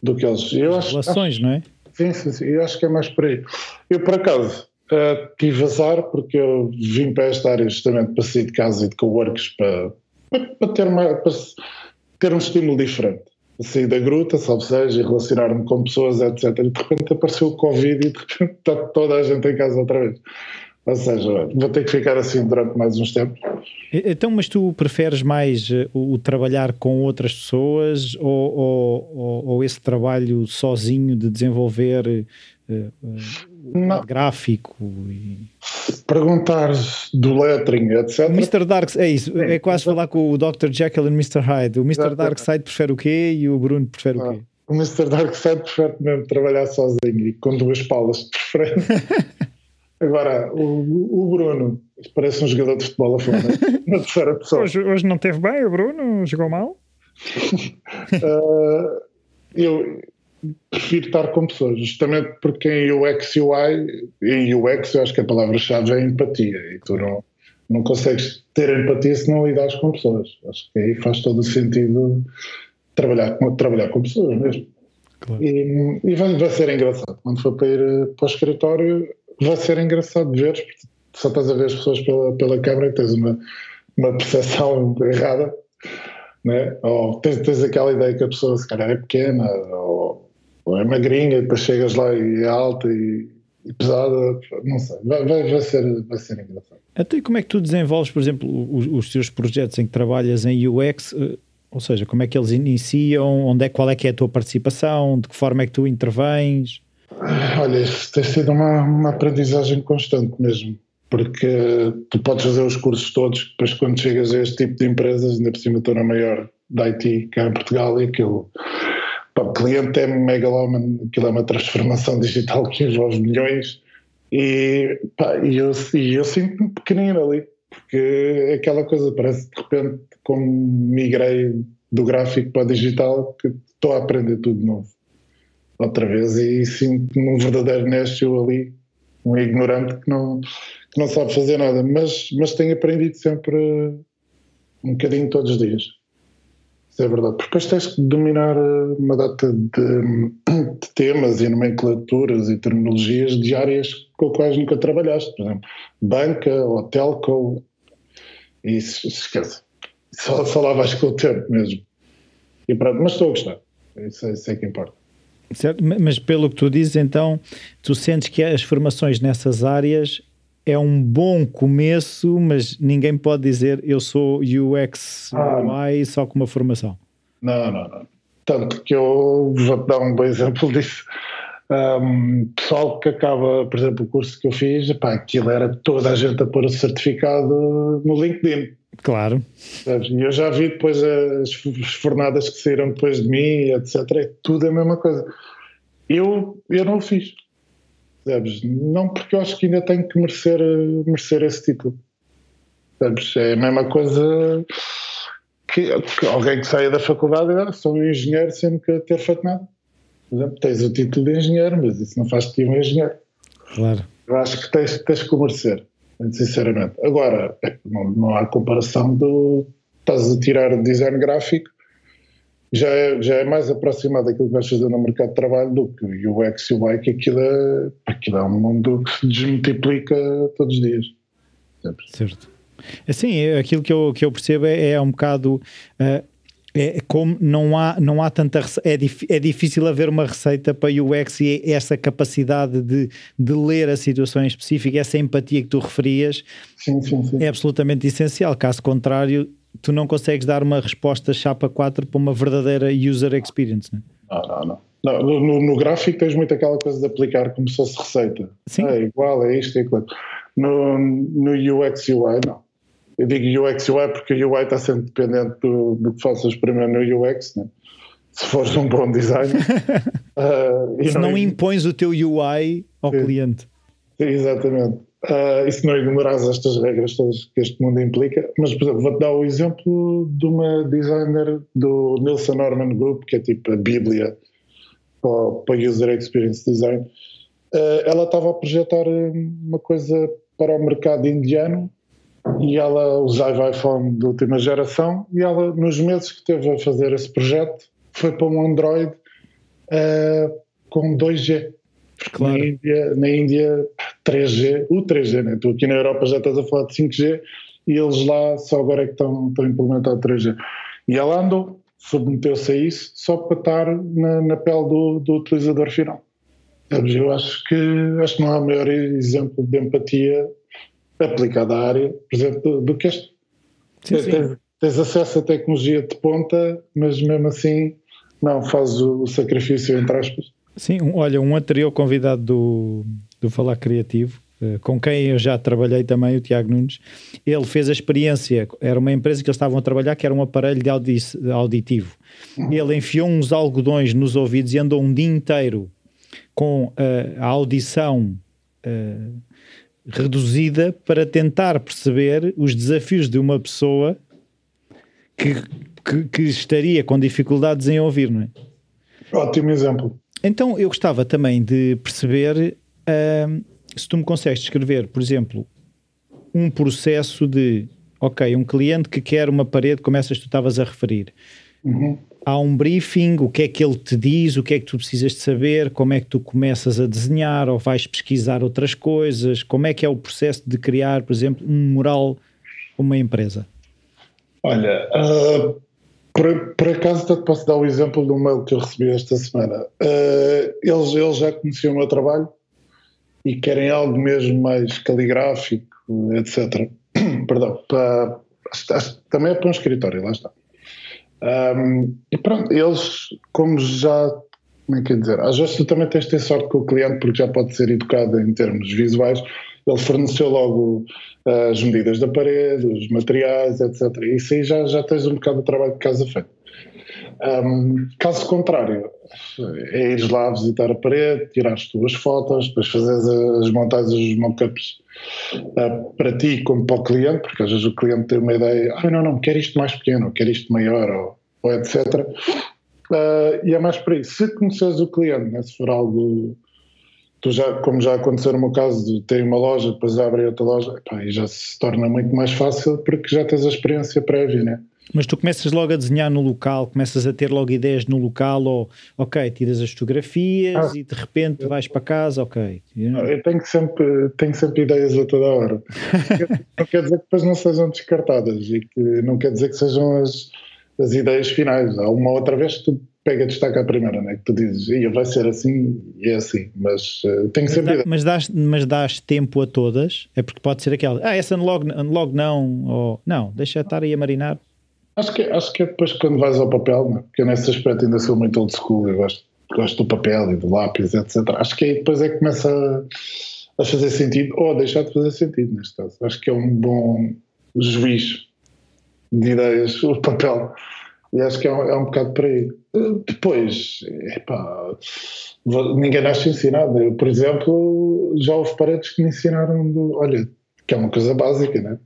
do que eles. Eu acho, relações, não é? Sim, sim, sim, eu acho que é mais por aí. Eu, por acaso, uh, tive azar porque eu vim para esta área justamente para sair de casa e de coworks para, para, ter, uma, para ter um estímulo diferente. Sair da gruta, salve seja, e relacionar-me com pessoas, etc. E de repente apareceu o Covid e de repente está toda a gente em casa outra vez. Ou seja, vou ter que ficar assim durante mais uns tempos. Então, mas tu preferes mais eh, o, trabalhar com outras pessoas ou, ou, ou esse trabalho sozinho de desenvolver uh, uh, gráfico? E... Perguntares do lettering, etc. Mr. Dark, é isso, é quase falar com o Dr. Jekyll e Mr. Hyde. O Mr. Darkside prefere o quê e o Bruno prefere ah, o quê? O Mr. Darkside prefere mesmo trabalhar sozinho e com duas palas de preferência. Agora, o, o Bruno parece um jogador de futebol a fora, na terceira pessoa. Hoje, hoje não teve bem o Bruno? Jogou mal? uh, eu prefiro estar com pessoas, justamente porque em UX e UI, em UX eu acho que a palavra-chave é empatia e tu não, não consegues ter empatia se não lidares com pessoas. Acho que aí faz todo o sentido trabalhar com, trabalhar com pessoas mesmo. Claro. E, e vai, vai ser engraçado. Quando for para ir eh, para o escritório, vai ser engraçado de ver, porque só estás a ver as pessoas pela, pela câmera e tens uma, uma percepção errada, né? ou tens, tens aquela ideia que a pessoa se calhar é pequena, ou, ou é magrinha, e depois chegas lá e é alta e, e pesada, não sei, vai, vai, vai, ser, vai ser engraçado. Até como é que tu desenvolves, por exemplo, os, os teus projetos em que trabalhas em UX, eh, ou seja, como é que eles iniciam, onde é, qual é que é a tua participação, de que forma é que tu intervens? Olha, isso tem sido uma, uma aprendizagem constante mesmo, porque tu podes fazer os cursos todos, depois quando chegas a este tipo de empresas, ainda por cima estou na maior da IT cá em Portugal e aquilo, o cliente é megalómano, aquilo é uma transformação digital que envolve milhões e, pá, e eu, e eu sinto-me pequenino ali, porque é aquela coisa, parece de repente como migrei do gráfico para o digital que estou a aprender tudo de novo. Outra vez e sinto-me um verdadeiro néscio ali, um ignorante que não, que não sabe fazer nada, mas, mas tenho aprendido sempre um bocadinho todos os dias. Isso é verdade. Porque depois tens que dominar eh, uma data de, de temas e nomenclaturas e terminologias de áreas com as quais nunca trabalhaste. Por exemplo, banca ou telco. Isso, esquece. Só, vais com o tempo mesmo. E pronto, mas estou a gostar. Isso, é, isso é que importa. Certo, mas pelo que tu dizes, então, tu sentes que as formações nessas áreas é um bom começo, mas ninguém pode dizer eu sou UX ah, UI só com uma formação. Não, não, não. Tanto que eu vou-te dar um bom exemplo disso. Um, pessoal que acaba, por exemplo, o curso que eu fiz, pá, aquilo era toda a gente a pôr o certificado no LinkedIn. Claro. E eu já vi depois as fornadas que saíram depois de mim, etc. É tudo a mesma coisa. Eu, eu não o fiz. Sabes? Não porque eu acho que ainda tenho que merecer, merecer esse título. Sabes? É a mesma coisa que, que alguém que saia da faculdade e ah, sou um engenheiro sem nunca ter feito nada. Por exemplo, tens o título de engenheiro, mas isso não faz de ti um engenheiro. Claro. Eu acho que tens, tens que o sinceramente. Agora, não, não há comparação do. Estás a tirar design gráfico já é, já é mais aproximado daquilo que vais fazer no mercado de trabalho do que o UX e o Y, que aquilo é, aquilo é um mundo que se desmultiplica todos os dias. Sempre. Certo. Assim, aquilo que eu, que eu percebo é, é um bocado. Uh, é como não há, não há tanta é, dif, é difícil haver uma receita para UX e essa capacidade de, de ler a situação específica, essa empatia que tu referias sim, sim, sim. é absolutamente essencial. Caso contrário, tu não consegues dar uma resposta chapa 4 para uma verdadeira user experience, não é? Não, não, não. não no, no, gráfico tens muito aquela coisa de aplicar como se fosse receita. Sim. É igual, é isto, é aquilo. No, no UX UI, não. Eu digo UX UI porque o UI está sempre dependente do, do que faças primeiro no UX, né? se fores um bom designer. uh, se não, não impões o teu UI ao Sim. cliente. Exatamente. Uh, e se não ignorares estas regras todas que este mundo implica, mas por exemplo, vou-te dar o exemplo de uma designer do Nielsen Norman Group, que é tipo a bíblia para, para User Experience Design. Uh, ela estava a projetar uma coisa para o mercado indiano e ela usava iPhone de última geração e ela, nos meses que teve a fazer esse projeto, foi para um Android uh, com 2G. Claro. Na, Índia, na Índia 3G, o 3G, né? tu aqui na Europa já estás a falar de 5G e eles lá só agora é que estão, estão a implementar 3G. E ela andou, submeteu-se a isso só para estar na, na pele do, do utilizador final. Eu acho que, acho que não há maior exemplo de empatia aplicada à área, por exemplo, do, que este. Sim, sim. Tens, tens, acesso à tecnologia de ponta, mas mesmo assim não faz o, o sacrifício, entre aspas. Sim, um, olha, um anterior convidado do, do Falar Criativo, uh, com quem eu já trabalhei também, o Tiago Nunes, ele fez a experiência, era uma empresa que eles estavam a trabalhar que era um aparelho de audi auditivo. Ele enfiou uns algodões nos ouvidos e andou um dia inteiro com uh, a audição uh, reduzida para tentar perceber os desafios de uma pessoa que, que, que estaria com dificuldades em ouvir, não é? Ótimo exemplo. Então eu gostava também de perceber uh, se tu me consegues descrever, por exemplo, um processo de, ok, um cliente que quer uma parede, como essas que tu estavas a referir. Uhum. Há um briefing, o que é que ele te diz, o que é que tu precisas de saber, como é que tu começas a desenhar ou vais pesquisar outras coisas, como é que é o processo de criar, por exemplo, um mural uma empresa? Olha, uh, por, por acaso até te posso dar o exemplo um mail que eu recebi esta semana. Uh, eles, eles já conheciam o meu trabalho e querem algo mesmo mais caligráfico, etc. Perdão, para, também é para um escritório, lá está. Um, e pronto, eles, como já, como é que é dizer, às vezes tu também tens de ter sorte com o cliente porque já pode ser educado em termos visuais, ele forneceu logo uh, as medidas da parede, os materiais, etc. Isso aí já, já tens um bocado de trabalho de casa feito. Um, caso contrário, é ir lá visitar a parede, tirar as tuas fotos, depois fazeres as montagens, os mockups uh, para ti como para o cliente, porque às vezes o cliente tem uma ideia, ah, não, não, quero isto mais pequeno, quero isto maior, ou, ou etc. Uh, e é mais para isso. Se conheces o cliente, né, se for algo tu já, como já aconteceu no meu caso, ter uma loja, depois abre outra loja, pá, já se torna muito mais fácil porque já tens a experiência prévia, né? Mas tu começas logo a desenhar no local, começas a ter logo ideias no local, ou ok, tiras as fotografias ah, e de repente vais para casa, ok. Eu tenho sempre, tenho sempre ideias a toda hora. não quer dizer que depois não sejam descartadas e que não quer dizer que sejam as, as ideias finais. Há uma outra vez que tu pega destaca a primeira, né? que tu dizes, Ia, vai ser assim e é assim, mas uh, tenho sempre. Mas, dá, mas, dás, mas dás tempo a todas? É porque pode ser aquela, ah, essa logo, logo não, ou não, deixa estar aí a marinar. Acho que, acho que é depois quando vais ao papel, né? porque nesse aspecto ainda sou muito old school, eu gosto, gosto do papel e do lápis, etc. Acho que aí depois é que começa a, a fazer sentido, ou a deixar de fazer sentido neste caso. Acho que é um bom juiz de ideias, o papel. E acho que é um, é um bocado por aí. Depois, epá, ninguém nasce ensinado. Eu, por exemplo, já houve paredes que me ensinaram, do, olha, que é uma coisa básica, né?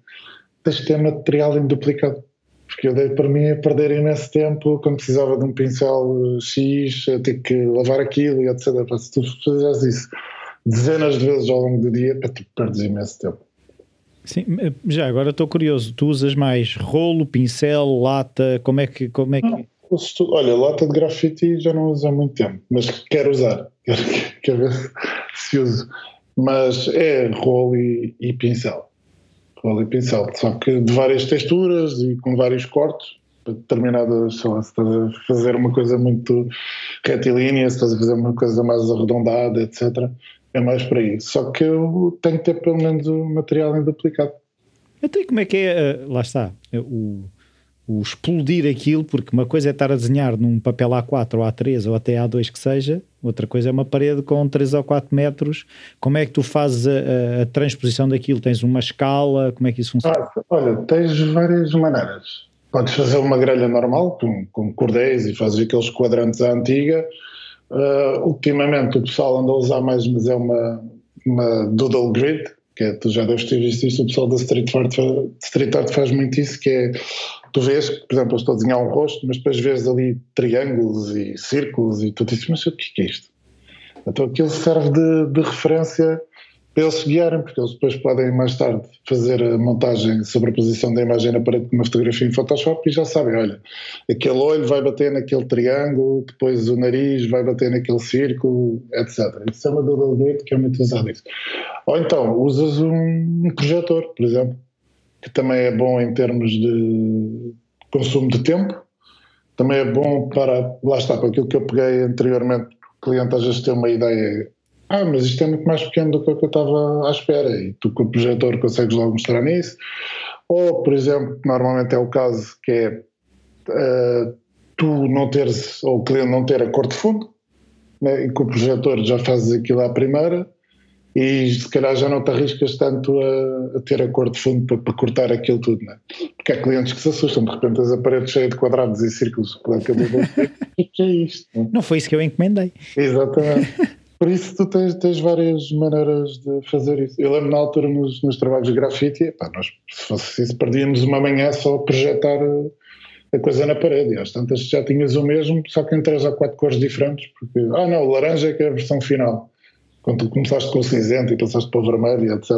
Tens de ter material em duplicado. Porque eu dei para mim a perder imenso tempo quando precisava de um pincel X, a ter que lavar aquilo e etc. Se tu fizeres isso dezenas de vezes ao longo do dia, tu perdes imenso tempo. Sim, já agora estou curioso, tu usas mais rolo, pincel, lata, como é que... Como é que... Não, olha, lata de grafite já não uso há muito tempo, mas quero usar, quero, quero ver se uso. Mas é rolo e, e pincel, rolo e pincel, só que de várias texturas e com vários cortes, determinadas, sei lá, se estás a fazer uma coisa muito retilínea, se estás a fazer uma coisa mais arredondada, etc., é mais para isso. Só que eu tenho que ter pelo menos o material em duplicado. Então, como é que é? Uh, lá está. O, o explodir aquilo, porque uma coisa é estar a desenhar num papel A4 ou A3 ou até A2 que seja, outra coisa é uma parede com 3 ou 4 metros. Como é que tu fazes a, a, a transposição daquilo? Tens uma escala? Como é que isso funciona? Ah, olha, tens várias maneiras. Podes fazer uma grelha normal, com, com cordéis e fazes aqueles quadrantes à antiga, Uh, ultimamente o pessoal anda a usar mais, mas é uma, uma doodle grid, que é, tu já deves ter visto isso, o pessoal da street art, street art faz muito isso, que é, tu vês, por exemplo, eu estou a desenhar um rosto, mas depois vês ali triângulos e círculos e tu dizes, mas o que é isto? Então aquilo serve de, de referência para eles se guiarem, porque eles depois podem mais tarde fazer a montagem, sobreposição da imagem na parede com uma fotografia em Photoshop e já sabem, olha, aquele olho vai bater naquele triângulo, depois o nariz vai bater naquele círculo, etc. Isso é uma double grid que é muito usado isso. Ou então, usas um projetor, por exemplo, que também é bom em termos de consumo de tempo, também é bom para, lá está, para aquilo que eu peguei anteriormente, o cliente às vezes tem uma ideia ah, mas isto é muito mais pequeno do que eu estava à espera e tu com o projetor consegues logo mostrar nisso. Ou, por exemplo, normalmente é o caso que é uh, tu não teres, ou o cliente não ter a cor de fundo, né, e com o projetor já fazes aquilo à primeira e se calhar já não te arriscas tanto a, a ter a cor de fundo para, para, cortar aquilo tudo, né? porque há clientes que se assustam, de repente tens a parede cheia de quadrados e círculos, o que é isto? Né? Não foi isso que eu encomendei. Exatamente. Por isso tu tens, tens, várias maneiras de fazer isso. Eu lembro na altura nos, nos trabalhos de grafite, nós se fosse isso perdíamos uma manhã só a projetar a coisa na parede. E às tantas já tinhas o mesmo, só que em três ou quatro cores diferentes, porque, ah não, o laranja é que é a versão final. Quando tu começaste com o cinzento e passaste para o vermelho, etc.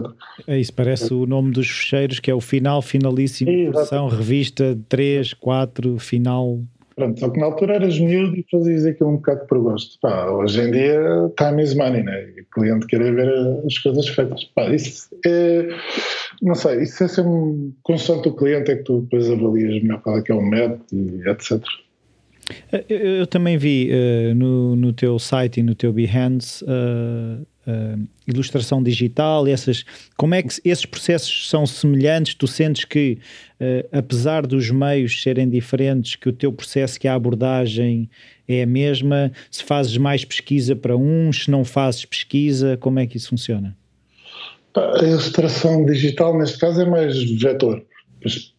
É isso, parece é. o nome dos fecheiros, que é o final, finalíssimo, é, versão, revista 3, 4, final. Pronto, só que na altura eras miúdo e fazias aquilo um bocado por gosto. Pá, hoje em dia, time is money, né? E o cliente quer ver as coisas feitas. Pá, isso é, não sei, isso é ser um constante do cliente, é que tu depois avalias melhor qual é que é o método e etc. Eu, eu também vi uh, no, no teu site e no teu Behance uh, uh, ilustração digital, essas, como é que esses processos são semelhantes? Tu sentes que, apesar dos meios serem diferentes, que o teu processo, que a abordagem é a mesma? Se fazes mais pesquisa para uns, se não fazes pesquisa, como é que isso funciona? A ilustração digital, neste caso, é mais vetor,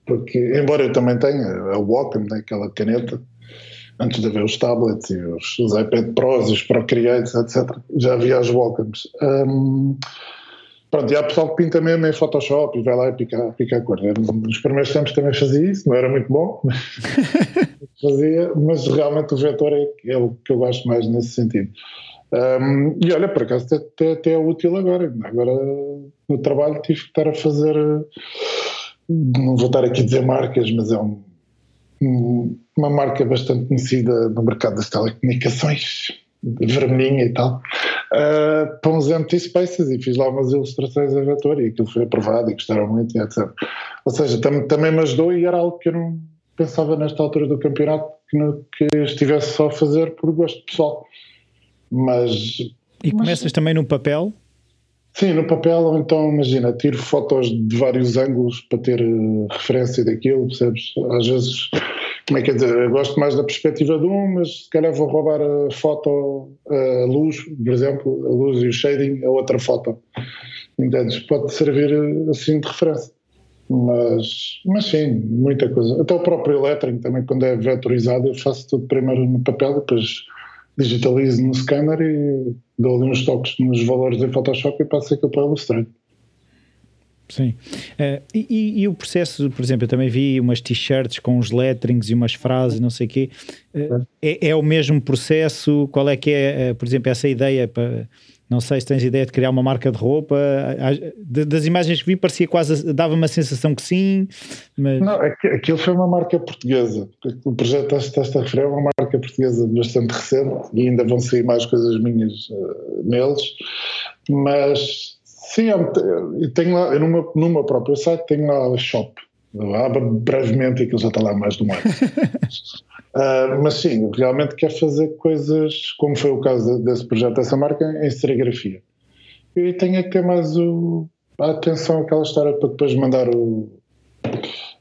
porque, embora eu também tenha a Wacom, né, aquela caneta, antes de haver os tablets e os, os iPad Pros e os Procreates, etc. Já havia as Wacom's. Um, pronto, e há pessoal que pinta mesmo em Photoshop e vai lá e pica, pica a cor. Nos primeiros tempos também fazia isso, não era muito bom, mas fazia, mas realmente o vetor é, é, o que eu gosto mais nesse sentido. Um, e olha, por acaso até, até é útil agora. Agora no trabalho tive que estar a fazer, não vou estar aqui a dizer marcas, mas é um, uma marca bastante conhecida no mercado das telecomunicações, vermelhinha e tal, uh, para uns empty spaces e fiz lá umas ilustrações a vetor e aquilo foi aprovado e gostaram muito e etc. Ou seja, tam, também me ajudou e era algo que eu não pensava nesta altura do campeonato que, no, que estivesse só a fazer por gosto pessoal. Mas. E começas mas, também no papel? Sim, no papel, ou então, imagina, tiro fotos de vários ângulos para ter uh, referência daquilo, percebes? Às vezes, como é que é dizer, eu gosto mais da perspectiva de um, mas se calhar vou roubar a foto, a luz, por exemplo, a luz e o shading a outra foto. Entendes? Pode servir eh, assim de referência. Mas, mas sim, muita coisa. Até o próprio lettering também, quando é vetorizado, eu faço tudo primeiro no papel, depois digitalizo no scanner e dou ali uns toques nos valores em Photoshop e passo aquilo para o Illustrator. Sim. Uh, e, e, o processo, por exemplo, eu também vi umas t-shirts com uns letterings e umas frases, não sei o quê. Uh, é, é, o mesmo processo? Qual é que é, uh, por exemplo, essa ideia para não sei se tens ideia de criar uma marca de roupa. Das imagens que vi, parecia quase. dava uma sensação que sim. Mas... Não, aquilo foi uma marca portuguesa. O projeto estás a referir é uma marca portuguesa bastante recente e ainda vão sair mais coisas minhas neles. Mas sim, eu tenho lá, eu no, meu, no meu próprio site tenho lá a shop. Abra brevemente aquilo já está lá mais um ano. Uh, mas sim, realmente quer fazer coisas, como foi o caso desse projeto, dessa marca, em serigrafia. E tenho que ter mais o, a atenção àquela história para depois mandar o,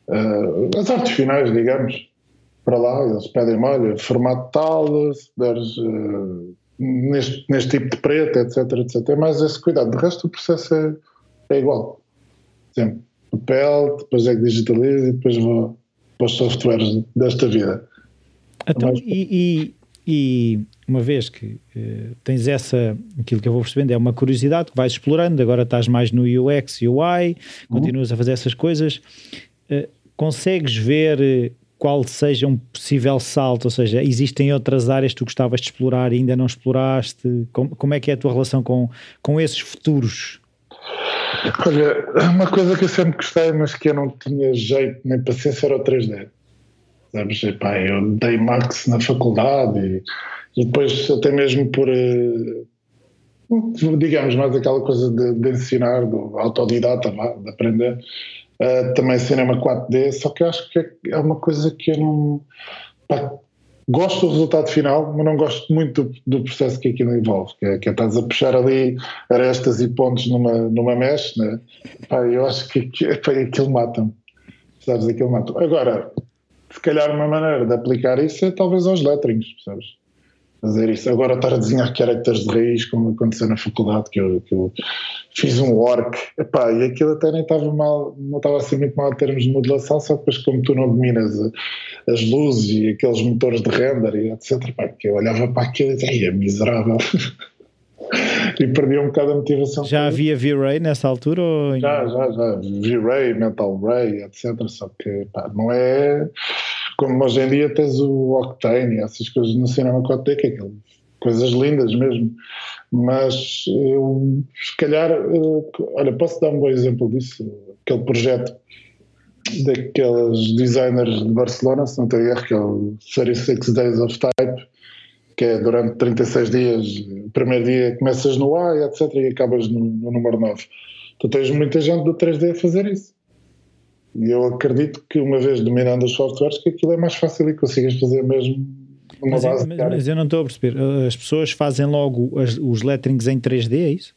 uh, as artes finais, digamos, para lá. Eles pedem, olha, formato tal, se deres uh, neste, neste tipo de preto, etc, etc. É mais esse cuidado. De resto, o processo é, é igual. Sempre. Papel, depois é que digitalizo e depois vou para os softwares desta vida. Então, e, e, e, uma vez que uh, tens essa, aquilo que eu vou percebendo é uma curiosidade que vais explorando, agora estás mais no UX, UI, uhum. continuas a fazer essas coisas, uh, consegues ver eh, qual seja um possível salto, ou seja, existem outras áreas que tu gostavas de explorar e ainda não exploraste, como, como é que é a tua relação com, com esses futuros? Olha, uma coisa que eu sempre gostei, mas que eu não tinha jeito nem paciência era o 3D. Sabes? Epá, eu dei Max na faculdade e, e depois até mesmo por eh, digamos mais aquela coisa de, de ensinar, do autodidata, de aprender. Uh, também cinema 4D, só que eu acho que é, uma coisa que eu não. Pá, gosto do resultado final, mas não gosto muito do, do processo que aquilo envolve, que é, que é estás a puxar ali arestas e pontos numa, numa mesh, né? Pá, eu acho que, que pá, aquilo mata-me. Sabes, aquilo mata -me. Agora, se calhar uma maneira de aplicar isso é talvez aos letterings, percebes? Fazer isso. Agora estar a desenhar caracteres de raiz, como aconteceu na faculdade, que eu, que eu fiz um work, epá, e aquilo até nem estava mal, não estava assim muito mal em termos de modulação, só depois como tu não dominas as luzes e aqueles motores de render e etc, epá, que eu olhava para aquilo e dizia, é miserável. e perdi um bocado a motivação. Já havia V-Ray nessa altura? Ou... Já, já, já. V-Ray, Mental Ray, etc. Só que pá, não é como hoje em dia tens o Octane e essas coisas no cinema 4D, que é aquilo, coisas lindas mesmo. Mas eu, se calhar, eu, olha, posso dar um bom exemplo disso? Aquele projeto daqueles designers de Barcelona, se não tenho erro, que é o 36 Days of Type, que é durante 36 dias, o primeiro dia começas no A, etc., e acabas no, no número 9. Tu tens muita gente do 3D a fazer isso. E eu acredito que uma vez dominando os softwares, que aquilo é mais fácil e consigas fazer mesmo uma mas, base. Mas, mas, eu não estou a perceber. As pessoas fazem logo as, os letterings em 3D, é isso?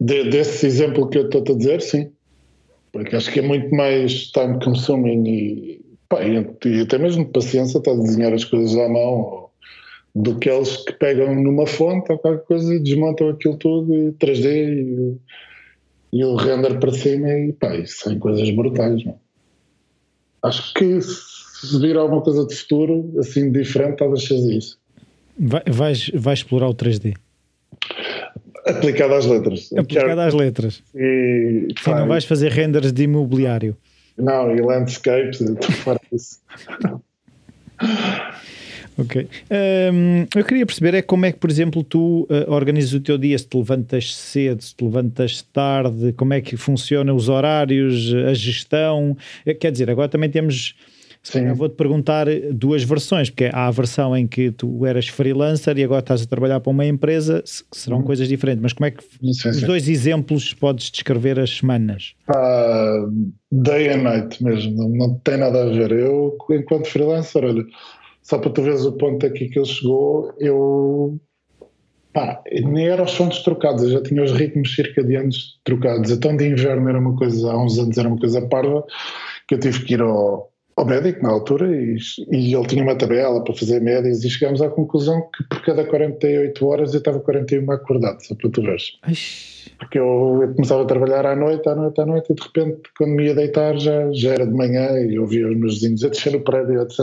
De, desse exemplo que eu estou a dizer, sim. Porque acho que é muito mais time consuming e, pá, e, e até mesmo paciência estar a desenhar as coisas à mão do que eles que pegam numa fonte ou qualquer coisa e desmontam aquilo tudo e 3D e e o render para cima e pá, isso são coisas brutais. Não? Acho que se vir alguma coisa de futuro, assim, diferente, talvez seja isso. Vai, vais, vais explorar o 3D? Aplicado às letras. Aplicado às letras. E, Sim, não vais fazer renders de imobiliário. Não, e landscapes, fora isso. Ok. Um, eu queria perceber é como é que, por exemplo, tu uh, organizas o teu dia, se te levantas cedo, se te levantas tarde, como é que funcionam os horários, a gestão. Eh, quer dizer, agora também temos. Sim. Eu vou-te perguntar duas versões, porque há a versão em que tu eras freelancer e agora estás a trabalhar para uma empresa, que serão uhum. coisas diferentes, mas como é que sim, sim. os dois exemplos podes descrever as semanas? Uh, day and night mesmo, não, não tem nada a ver. Eu, enquanto freelancer, olha, só para tu veres o ponto aqui que ele chegou, eu pá, nem era os fontes trocados, eu já tinha os ritmos circadianos trocados. Então de inverno era uma coisa, há uns anos era uma coisa parva, que eu tive que ir ao, ao médico na altura e, e, ele tinha uma tabela para fazer médias e chegámos à conclusão que por cada 48 horas eu estava 41 acordado, só para tu veres. Porque eu, eu, começava a trabalhar à noite, à noite, à noite e de repente quando me ia deitar já, já era de manhã e eu ouvia os meus vizinhos a descer no prédio, etc.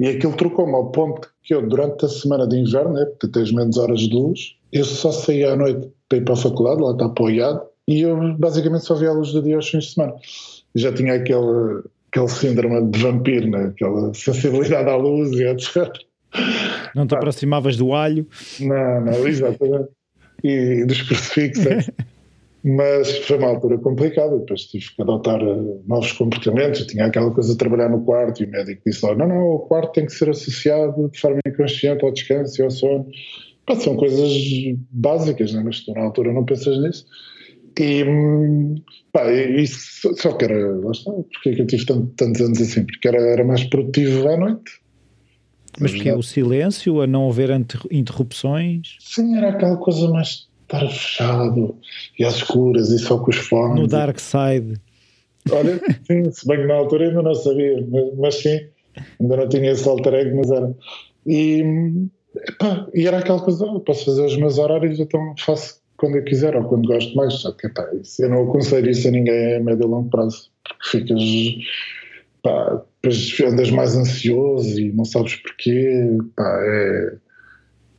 E aquilo trocou-me ao ponto que eu, durante a semana de inverno, né, porque tens menos horas de luz, eu só saía à noite para ir para a faculdade, lá está apoiado, e eu basicamente só via a luz do dia aos fins de semana. já tinha aquele, aquele síndrome de vampiro, né? aquela sensibilidade à luz e etc. Não te aproximavas do alho? Não, não, exatamente. E dos crucifixos. Mas foi uma altura complicada, depois tive que adotar eh, novos comportamentos. Eu tinha aquela coisa de trabalhar no quarto e o médico disse: oh, Não, não, o quarto tem que ser associado de forma inconsciente ao descanso e ao sono. Pá, são coisas básicas, né? mas tu na altura não pensas nisso. E, pá, isso só que era, lá está, porque é que eu tive tanto, tantos anos assim? Porque era, era mais produtivo à noite. Mas porque o silêncio, a não haver interrupções? Sim, era aquela coisa mais estar fechado e às escuras e só com os fones. No dark side. Olha, sim, se bem que na altura ainda não sabia, mas, mas sim, ainda não tinha esse alter ego, mas era. E, epá, e era aquela coisa, posso fazer os meus horários, então faço quando eu quiser ou quando gosto mais, só que epá, isso, eu não aconselho isso a ninguém a médio e longo prazo, porque ficas, pá, depois andas mais ansioso e não sabes porquê, pá, é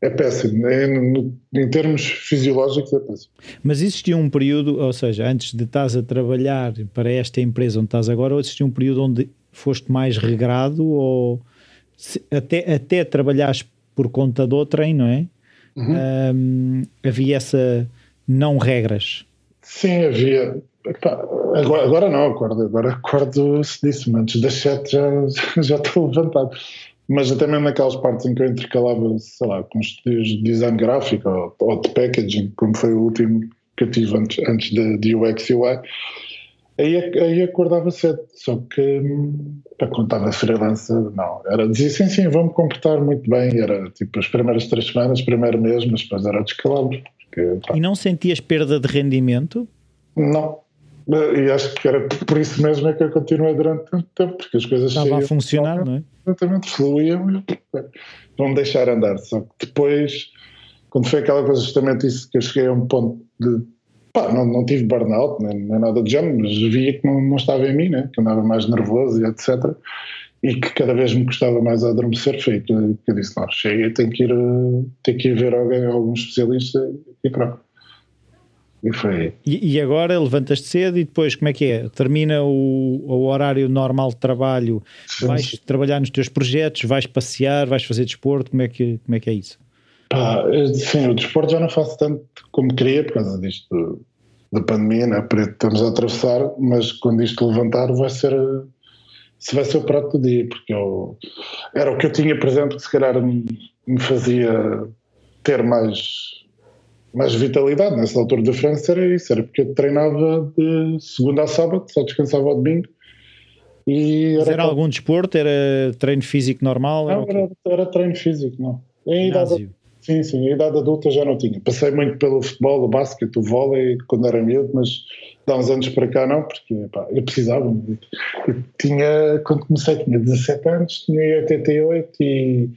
é péssimo. É, no, em termos fisiológicos é péssimo. Mas existia um período, ou seja, antes de estás a trabalhar para esta empresa onde estás agora, ou existia um período onde foste mais regrado ou se, até, até trabalhares por conta de outrem, não é? Uhum. Um, havia essa não regras. Sim, havia. agora, agora, não, acordo, agora acordo-se disso, antes das sete já, já estou levantado mas até mesmo naquelas partes em que eu intercalava, sei lá, com estudos de design gráfico ou, ou, de packaging, como foi o último que eu tive antes, antes de, de UX UI, aí, aí acordava cedo, só que para contava freelance, não, era dizer sim, sim, vamos comportar muito bem, era tipo as primeiras três semanas, primeiro mês, mas depois era descalabro. E não sentias perda de rendimento? Não, e acho que era por isso mesmo é que eu continuei durante tanto tempo, porque as coisas Estava a funcionar, não é? Exatamente, fluíam vão deixar andar. Só que depois, quando foi aquela coisa justamente isso, que eu cheguei a um ponto de pá, não, não tive burnout, nem, nem nada do género, mas via que não, não estava em mim, né? que andava mais nervoso e etc. E que cada vez me custava mais a adormecer, foi que, que eu disse, não, chega, tenho que ir, tenho que ir ver alguém, algum especialista e pronto. E foi. E, e agora levantas-te cedo e depois como é que é? Termina o, o horário normal de trabalho, sim, vais sim. trabalhar nos teus projetos, vais passear, vais fazer desporto, como é que, como é, que é isso? Pá, sim, o desporto já não faço tanto como queria por causa disto da pandemia, né? estamos a atravessar, mas quando isto levantar vai ser se vai ser o prato do dia, porque eu, era o que eu tinha, por exemplo, que se calhar me, me fazia ter mais mais vitalidade. Nessa altura da França era isso, era porque eu treinava de segunda a sábado, só descansava ao domingo. E era, era algum desporto? Era treino físico normal? Não, era, era, era treino físico, não. Em idade, sim, sim, a idade adulta já não tinha. Passei muito pelo futebol, o basquete, o vôlei, quando era miúdo, mas há uns anos para cá não, porque pá, eu precisava. Eu tinha, quando comecei, tinha 17 anos, tinha 88 e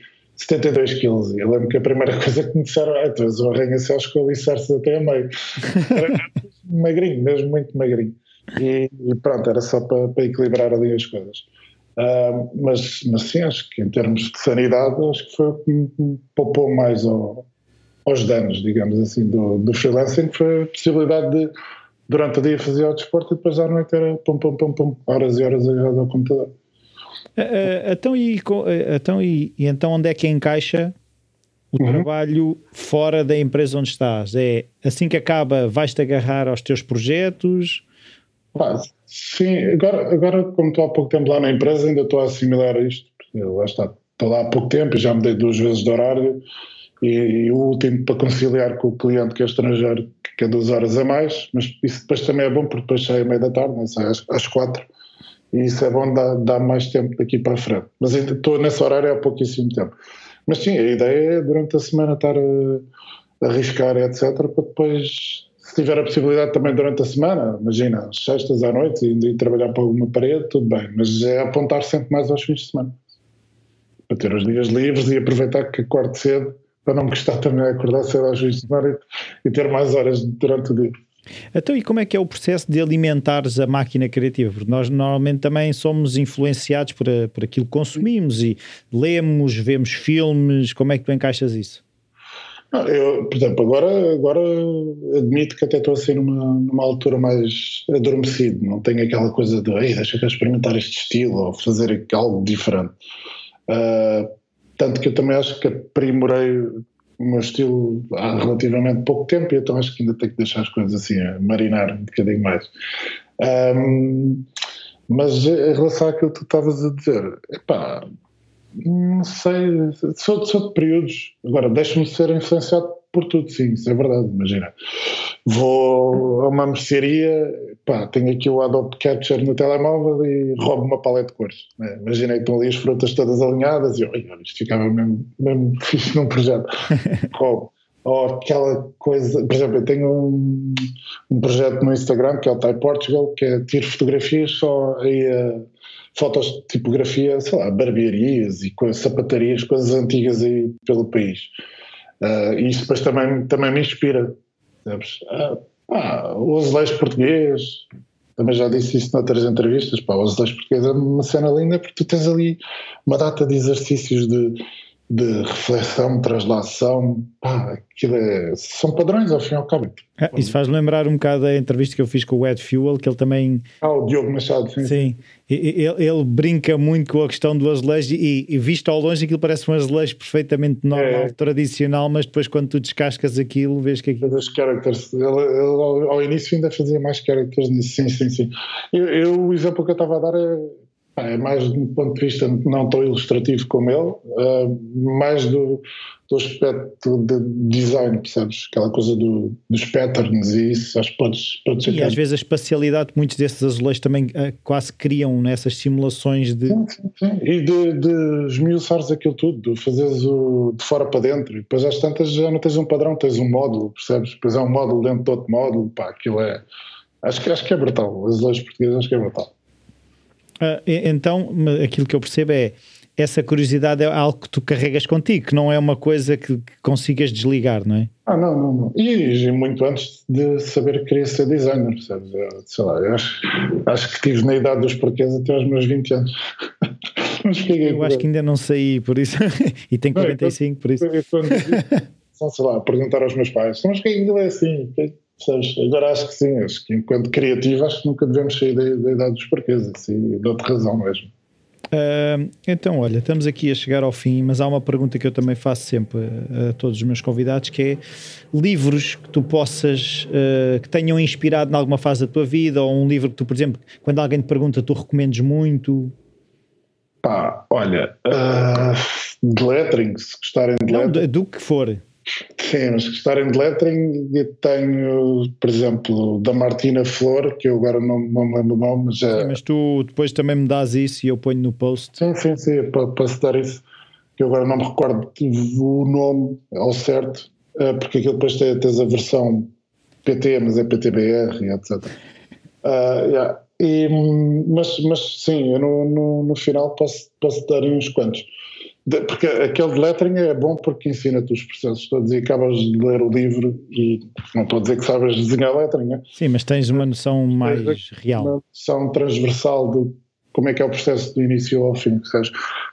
72 quilos. Eu lembro que a primeira coisa que me disseram é: tu és um arranha-céus com alicerces até a meio. Era magrinho, mesmo muito magrinho. E, e, pronto, era só para, para, equilibrar ali as coisas. Uh, mas, mas sim, acho que em termos de sanidade, acho que foi o que me poupou mais ao, aos danos, digamos assim, do, do freelancing, foi a possibilidade de, durante o dia, fazer o desporto e depois à noite era pum, pum, pum, pum, horas e horas agarrado ao computador. Uh, então, e, então, e, e, então onde é que encaixa o uhum. trabalho fora da empresa onde estás? É assim que acaba, vais-te agarrar aos teus projetos? Ah, sim, agora, agora como estou há pouco tempo lá na empresa, ainda estou a assimilar isto. Lá está, estou lá há pouco tempo, já mudei duas vezes de horário e, e, o último para conciliar com o cliente que é estrangeiro, que é duas horas a mais, mas isso depois também é bom porque depois sai à meia da tarde, não sei, às, às quatro, e isso é bom dar, dar mais tempo daqui para a frente. Mas ainda estou nesse horário há pouquíssimo tempo. Mas sim, a ideia é durante a semana estar a, arriscar, etc., para depois se tiver a possibilidade também durante a semana, imagina, sextas à noite, e ir trabalhar para alguma parede, tudo bem, mas é apontar sempre mais aos fins de semana. Para ter os dias livres e aproveitar que acordo cedo, para não me gostar também acordar cedo aos fins de semana e, e ter mais horas durante o dia. Então, e como é que é o processo de alimentares a máquina criativa? Porque nós normalmente também somos influenciados por, a, por aquilo que consumimos e lemos, vemos filmes, como é que tu encaixas isso? Eu, por exemplo, agora, agora admito que até estou assim numa, numa altura mais adormecido, não tenho aquela coisa de Ei, deixa eu experimentar este estilo ou fazer algo diferente. Uh, tanto que eu também acho que aprimorei o meu estilo há relativamente pouco tempo então acho que ainda tenho que deixar as coisas assim a marinar um bocadinho mais. Um, mas em relação àquilo que tu estavas a dizer, epá, não sei, sou, sou de períodos. Agora, deixo-me ser influenciado por tudo, sim, isso é verdade, imagina. Vou a uma mercearia, pá, tenho aqui o Adobe Capture no telemóvel e roubo uma paleta de cores. Né? Imaginei que estão ali as frutas todas alinhadas e olha, isto ficava mesmo, mesmo fixe num projeto. roubo. Ou aquela coisa, por exemplo, eu tenho um, um projeto no Instagram que é o Type Portugal, que é tiro fotografias só aí a fotos de tipografia, sei lá, barbearias e coisas, sapatarias, coisas antigas aí pelo país. Uh, e isso depois também, também me inspira. Sabes? Uh, pá, o azulejo português, também já disse isso noutras entrevistas, pá, o azulejo português é uma cena linda porque tu tens ali uma data de exercícios de de reflexão, translação, pá, aquilo é, são padrões ao fim e ao cabo. Ah, isso faz lembrar um bocado a entrevista que eu fiz com o Ed Fuel, que ele também... Ah, o Diogo Machado, sim. Sim, ele, ele brinca muito com a questão do azulejo e, e visto ao longe aquilo parece um azulejo perfeitamente normal, é. tradicional, mas depois quando tu descascas aquilo, vês que aquilo... Os characters, ele, ele, ao início ainda fazia mais characters nisso, sim, sim, sim. Eu, eu, o exemplo que eu estava a dar é é mais do ponto de vista não tão ilustrativo como ele, uh, mais do, do aspecto de design, percebes? Aquela coisa do, dos patterns e isso, acho que podes, podes E às vezes a espacialidade, muitos desses azulejos também uh, quase criam nessas simulações de. Sim, sim, sim. E de, de esmiuçares aquilo tudo, de fazeres o de fora para dentro, e depois às tantas já não tens um padrão, tens um módulo, percebes? Depois é um módulo dentro de outro módulo, pá, aquilo é. Acho que, acho que é brutal, azulejos portugueses acho que é brutal. Uh, então, aquilo que eu percebo é essa curiosidade é algo que tu carregas contigo, que não é uma coisa que, que consigas desligar, não é? Ah, não, não, não. E, e, muito antes de saber que queria ser designer, percebes? Eu, sei lá, eu acho, acho que tive na idade dos porquês até aos meus 20 anos. Eu acho que ainda não saí, por isso. e tenho 45, não, por isso. Eu, quando, sei lá, perguntar aos meus pais, mas que aquilo é assim? Sabes? Agora acho que sim, acho que enquanto criativo acho que nunca devemos sair da, da idade dos porquês, assim, dou-te razão mesmo. Uh, então, olha, estamos aqui a chegar ao fim, mas há uma pergunta que eu também faço sempre a, todos os meus convidados, que é livros que tu possas, uh, que tenham inspirado em alguma fase da tua vida, ou um livro que tu, por exemplo, quando alguém te pergunta, tu recomendes muito? Pá, olha, uh, de lettering, se gostarem de lettering. Não, do que for. Sim, mas gostarem de lettering, tenho, por exemplo, da Martina Flor, que eu agora não, não me lembro o nome, mas é... Sim, mas tu depois também me dás isso e eu ponho no post. Sim, sim, sim, posso dar isso, que eu agora não me recordo o nome ao certo, eh, porque aquilo depois tens a versão PT, mas é PTBR e etc. Uh, ah, yeah. e, mas, mas sim, eu no, no, no final posso, posso dar uns quantos. Porque aquele de lettering é bom porque ensina-te os processos todos e acabas de ler o livro e não estou a dizer que sabes desenhar lettering, né? Sim, mas tens uma noção mais real. Uma noção transversal do como é que é o processo do início ao fim.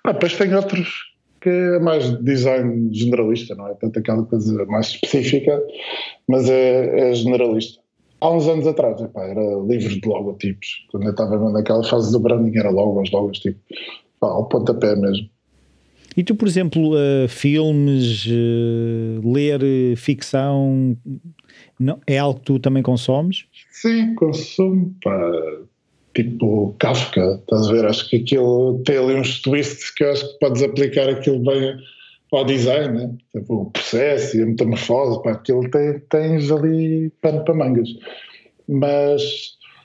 Ah, depois tem outros que é mais design generalista, não é? Tanto aquela coisa mais específica, mas é, é generalista. Há uns anos atrás, epá, era livros de logotipos. Quando eu estava naquela fase do branding, era logos, logos tipo, pá, ao pontapé mesmo. E tu, por exemplo, uh, filmes, uh, ler uh, ficção, não, é algo que tu também consomes? Sim, consumo. Pá, tipo Kafka, estás a ver? Acho que aquilo tem ali uns twists que eu acho que podes aplicar aquilo bem ao design, né? tipo, o processo e a metamorfose, pá, aquilo tem, tens ali pano para mangas. Mas,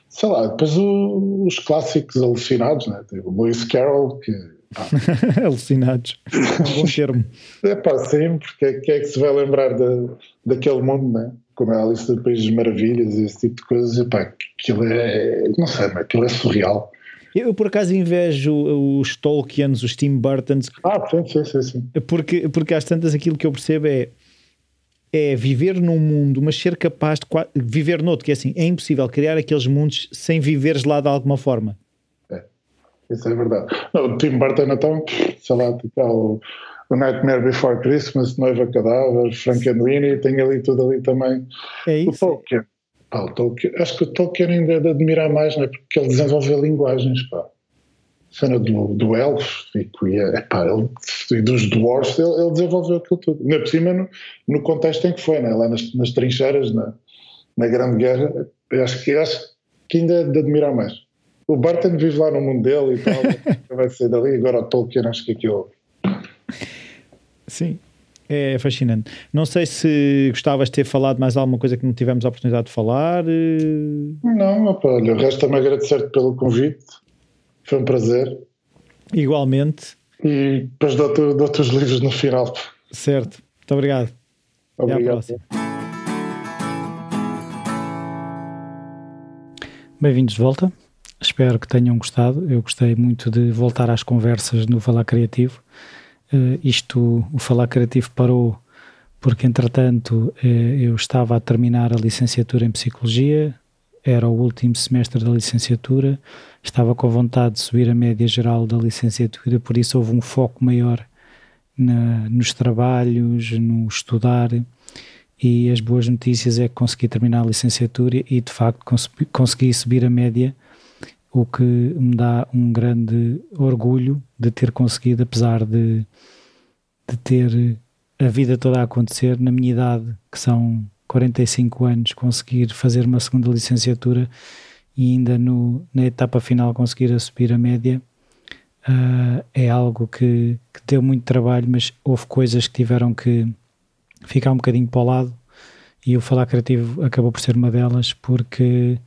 sei lá, depois o, os clássicos alucinados, né? Tipo, Lewis Carroll, que Alucinados. É um bom termo. É pá, sim, porque quem é que se vai lembrar de, daquele mundo, né? Como é a Alice do País das Maravilhas e esse tipo de coisas. E pá, aquilo é. Não sei, mas aquilo é surreal. Eu, por acaso, invejo os Tolkiens, os Tim Burtons. Ah, sim, sim, sim. sim. Porque, porque às tantas aquilo que eu percebo é é viver num mundo, mas ser capaz de viver noutro, que é assim, é impossível criar aqueles mundos sem viveres lá de alguma forma. Isso é verdade. Não, o Tim Burton, então, sei lá, tipo, o, o Nightmare Before Christmas, Noiva Cadáver, Frankenweenie, tem ali tudo ali também. É isso. O Tolkien. Pá, o Tolkien. Acho que o Tolkien ainda é de admirar mais, né? porque ele desenvolveu linguagens, pá. Cena do, do élfico e, é, pá, ele, e dos dwarfs, ele, ele, desenvolveu aquilo tudo. Ainda por cima, no, no contexto em que foi, né? lá nas, nas trincheiras, na, na Grande Guerra, acho que, acho que ainda é de admirar mais o Barton vive lá no mundo dele e tal, vai sair dali, agora o Tolkien acho que aquilo. Sim, é fascinante. Não sei se gostavas de ter falado mais alguma coisa que não tivemos a oportunidade de falar. Eh, não, opa, olha, resta-me agradecer-te pelo convite, foi um prazer. Igualmente. E depois dou-te dou os livros no final. Certo, muito obrigado. Obrigado. Bem-vindos de volta. Espero que tenham gostado. Eu gostei muito de voltar às conversas no Falar Criativo. Uh, isto, o Falar Criativo parou porque, entretanto, uh, eu estava a terminar a licenciatura em Psicologia, era o último semestre da licenciatura, estava com vontade de subir a média geral da licenciatura, por isso houve um foco maior na, nos trabalhos, no estudar. E as boas notícias é que consegui terminar a licenciatura e, de facto, consegui subir a média o que me dá um grande orgulho de ter conseguido, apesar de, de ter a vida toda a acontecer, na minha idade, que são 45 anos, conseguir fazer uma segunda licenciatura e ainda no, na etapa final conseguir a subir a média, uh, é algo que, que, deu muito trabalho, mas houve coisas que tiveram que ficar um bocadinho para o lado e o Falar Criativo acabou por ser uma delas, porque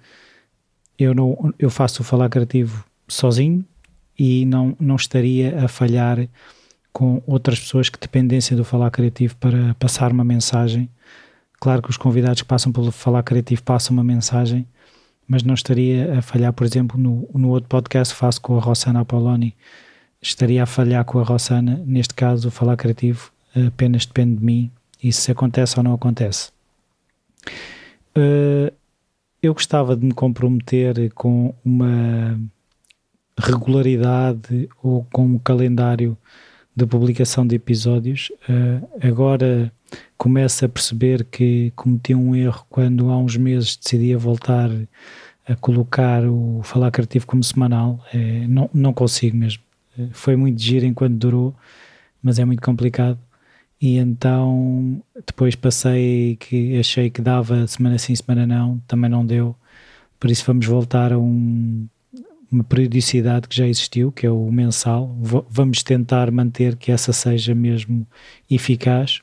eu, não, eu faço o falar criativo sozinho e não, não estaria a falhar com outras pessoas que dependessem do falar criativo para passar uma mensagem. Claro que os convidados que passam pelo falar criativo passam uma mensagem, mas não estaria a falhar, por exemplo, no, no outro podcast que faço com a Rossana Apolloni, estaria a falhar com a Rossana. Neste caso, o falar criativo apenas depende de mim e se acontece ou não acontece. Uh, eu gostava de me comprometer com uma regularidade ou com um calendário de publicação de episódios. Uh, agora começo a perceber que cometi um erro quando há uns meses decidi voltar a colocar o Falar Criativo como semanal. É, não, não consigo mesmo. Foi muito giro enquanto durou, mas é muito complicado e então depois passei que achei que dava semana sim, semana não, também não deu. Por isso vamos voltar a um, uma periodicidade que já existiu, que é o mensal. V vamos tentar manter que essa seja mesmo eficaz.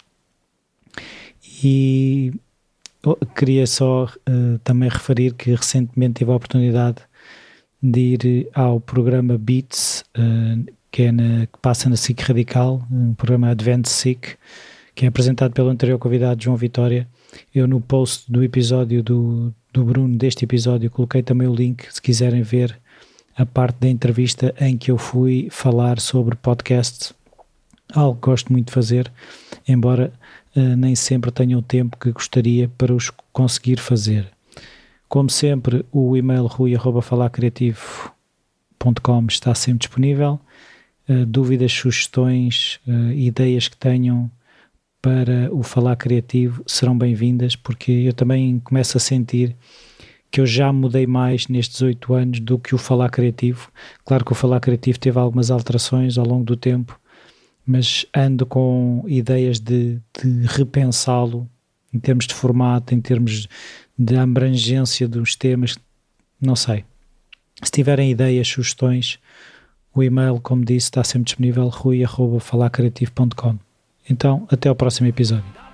E queria só uh, também referir que recentemente tive a oportunidade de ir ao programa Beats, uh, que, é na, que passa na SIC Radical, um programa Advent SIC, que é apresentado pelo anterior convidado João Vitória. Eu no post do episódio do, do Bruno, deste episódio, coloquei também o link, se quiserem ver a parte da entrevista em que eu fui falar sobre podcasts, algo que gosto muito de fazer, embora uh, nem sempre tenha o tempo que gostaria para os conseguir fazer. Como sempre, o e-mail rui.falarcreativo.com falarcriativo.com está sempre disponível. Uh, dúvidas, sugestões, uh, ideias que tenham para o Falar Criativo serão bem-vindas, porque eu também começo a sentir que eu já mudei mais nestes oito anos do que o Falar Criativo. Claro que o Falar Criativo teve algumas alterações ao longo do tempo, mas ando com ideias de, de repensá-lo em termos de formato, em termos de abrangência dos temas, não sei. Se tiverem ideias, sugestões, o e-mail, como disse, está sempre disponível rui.falarcreativo.com. Então, até ao próximo episódio.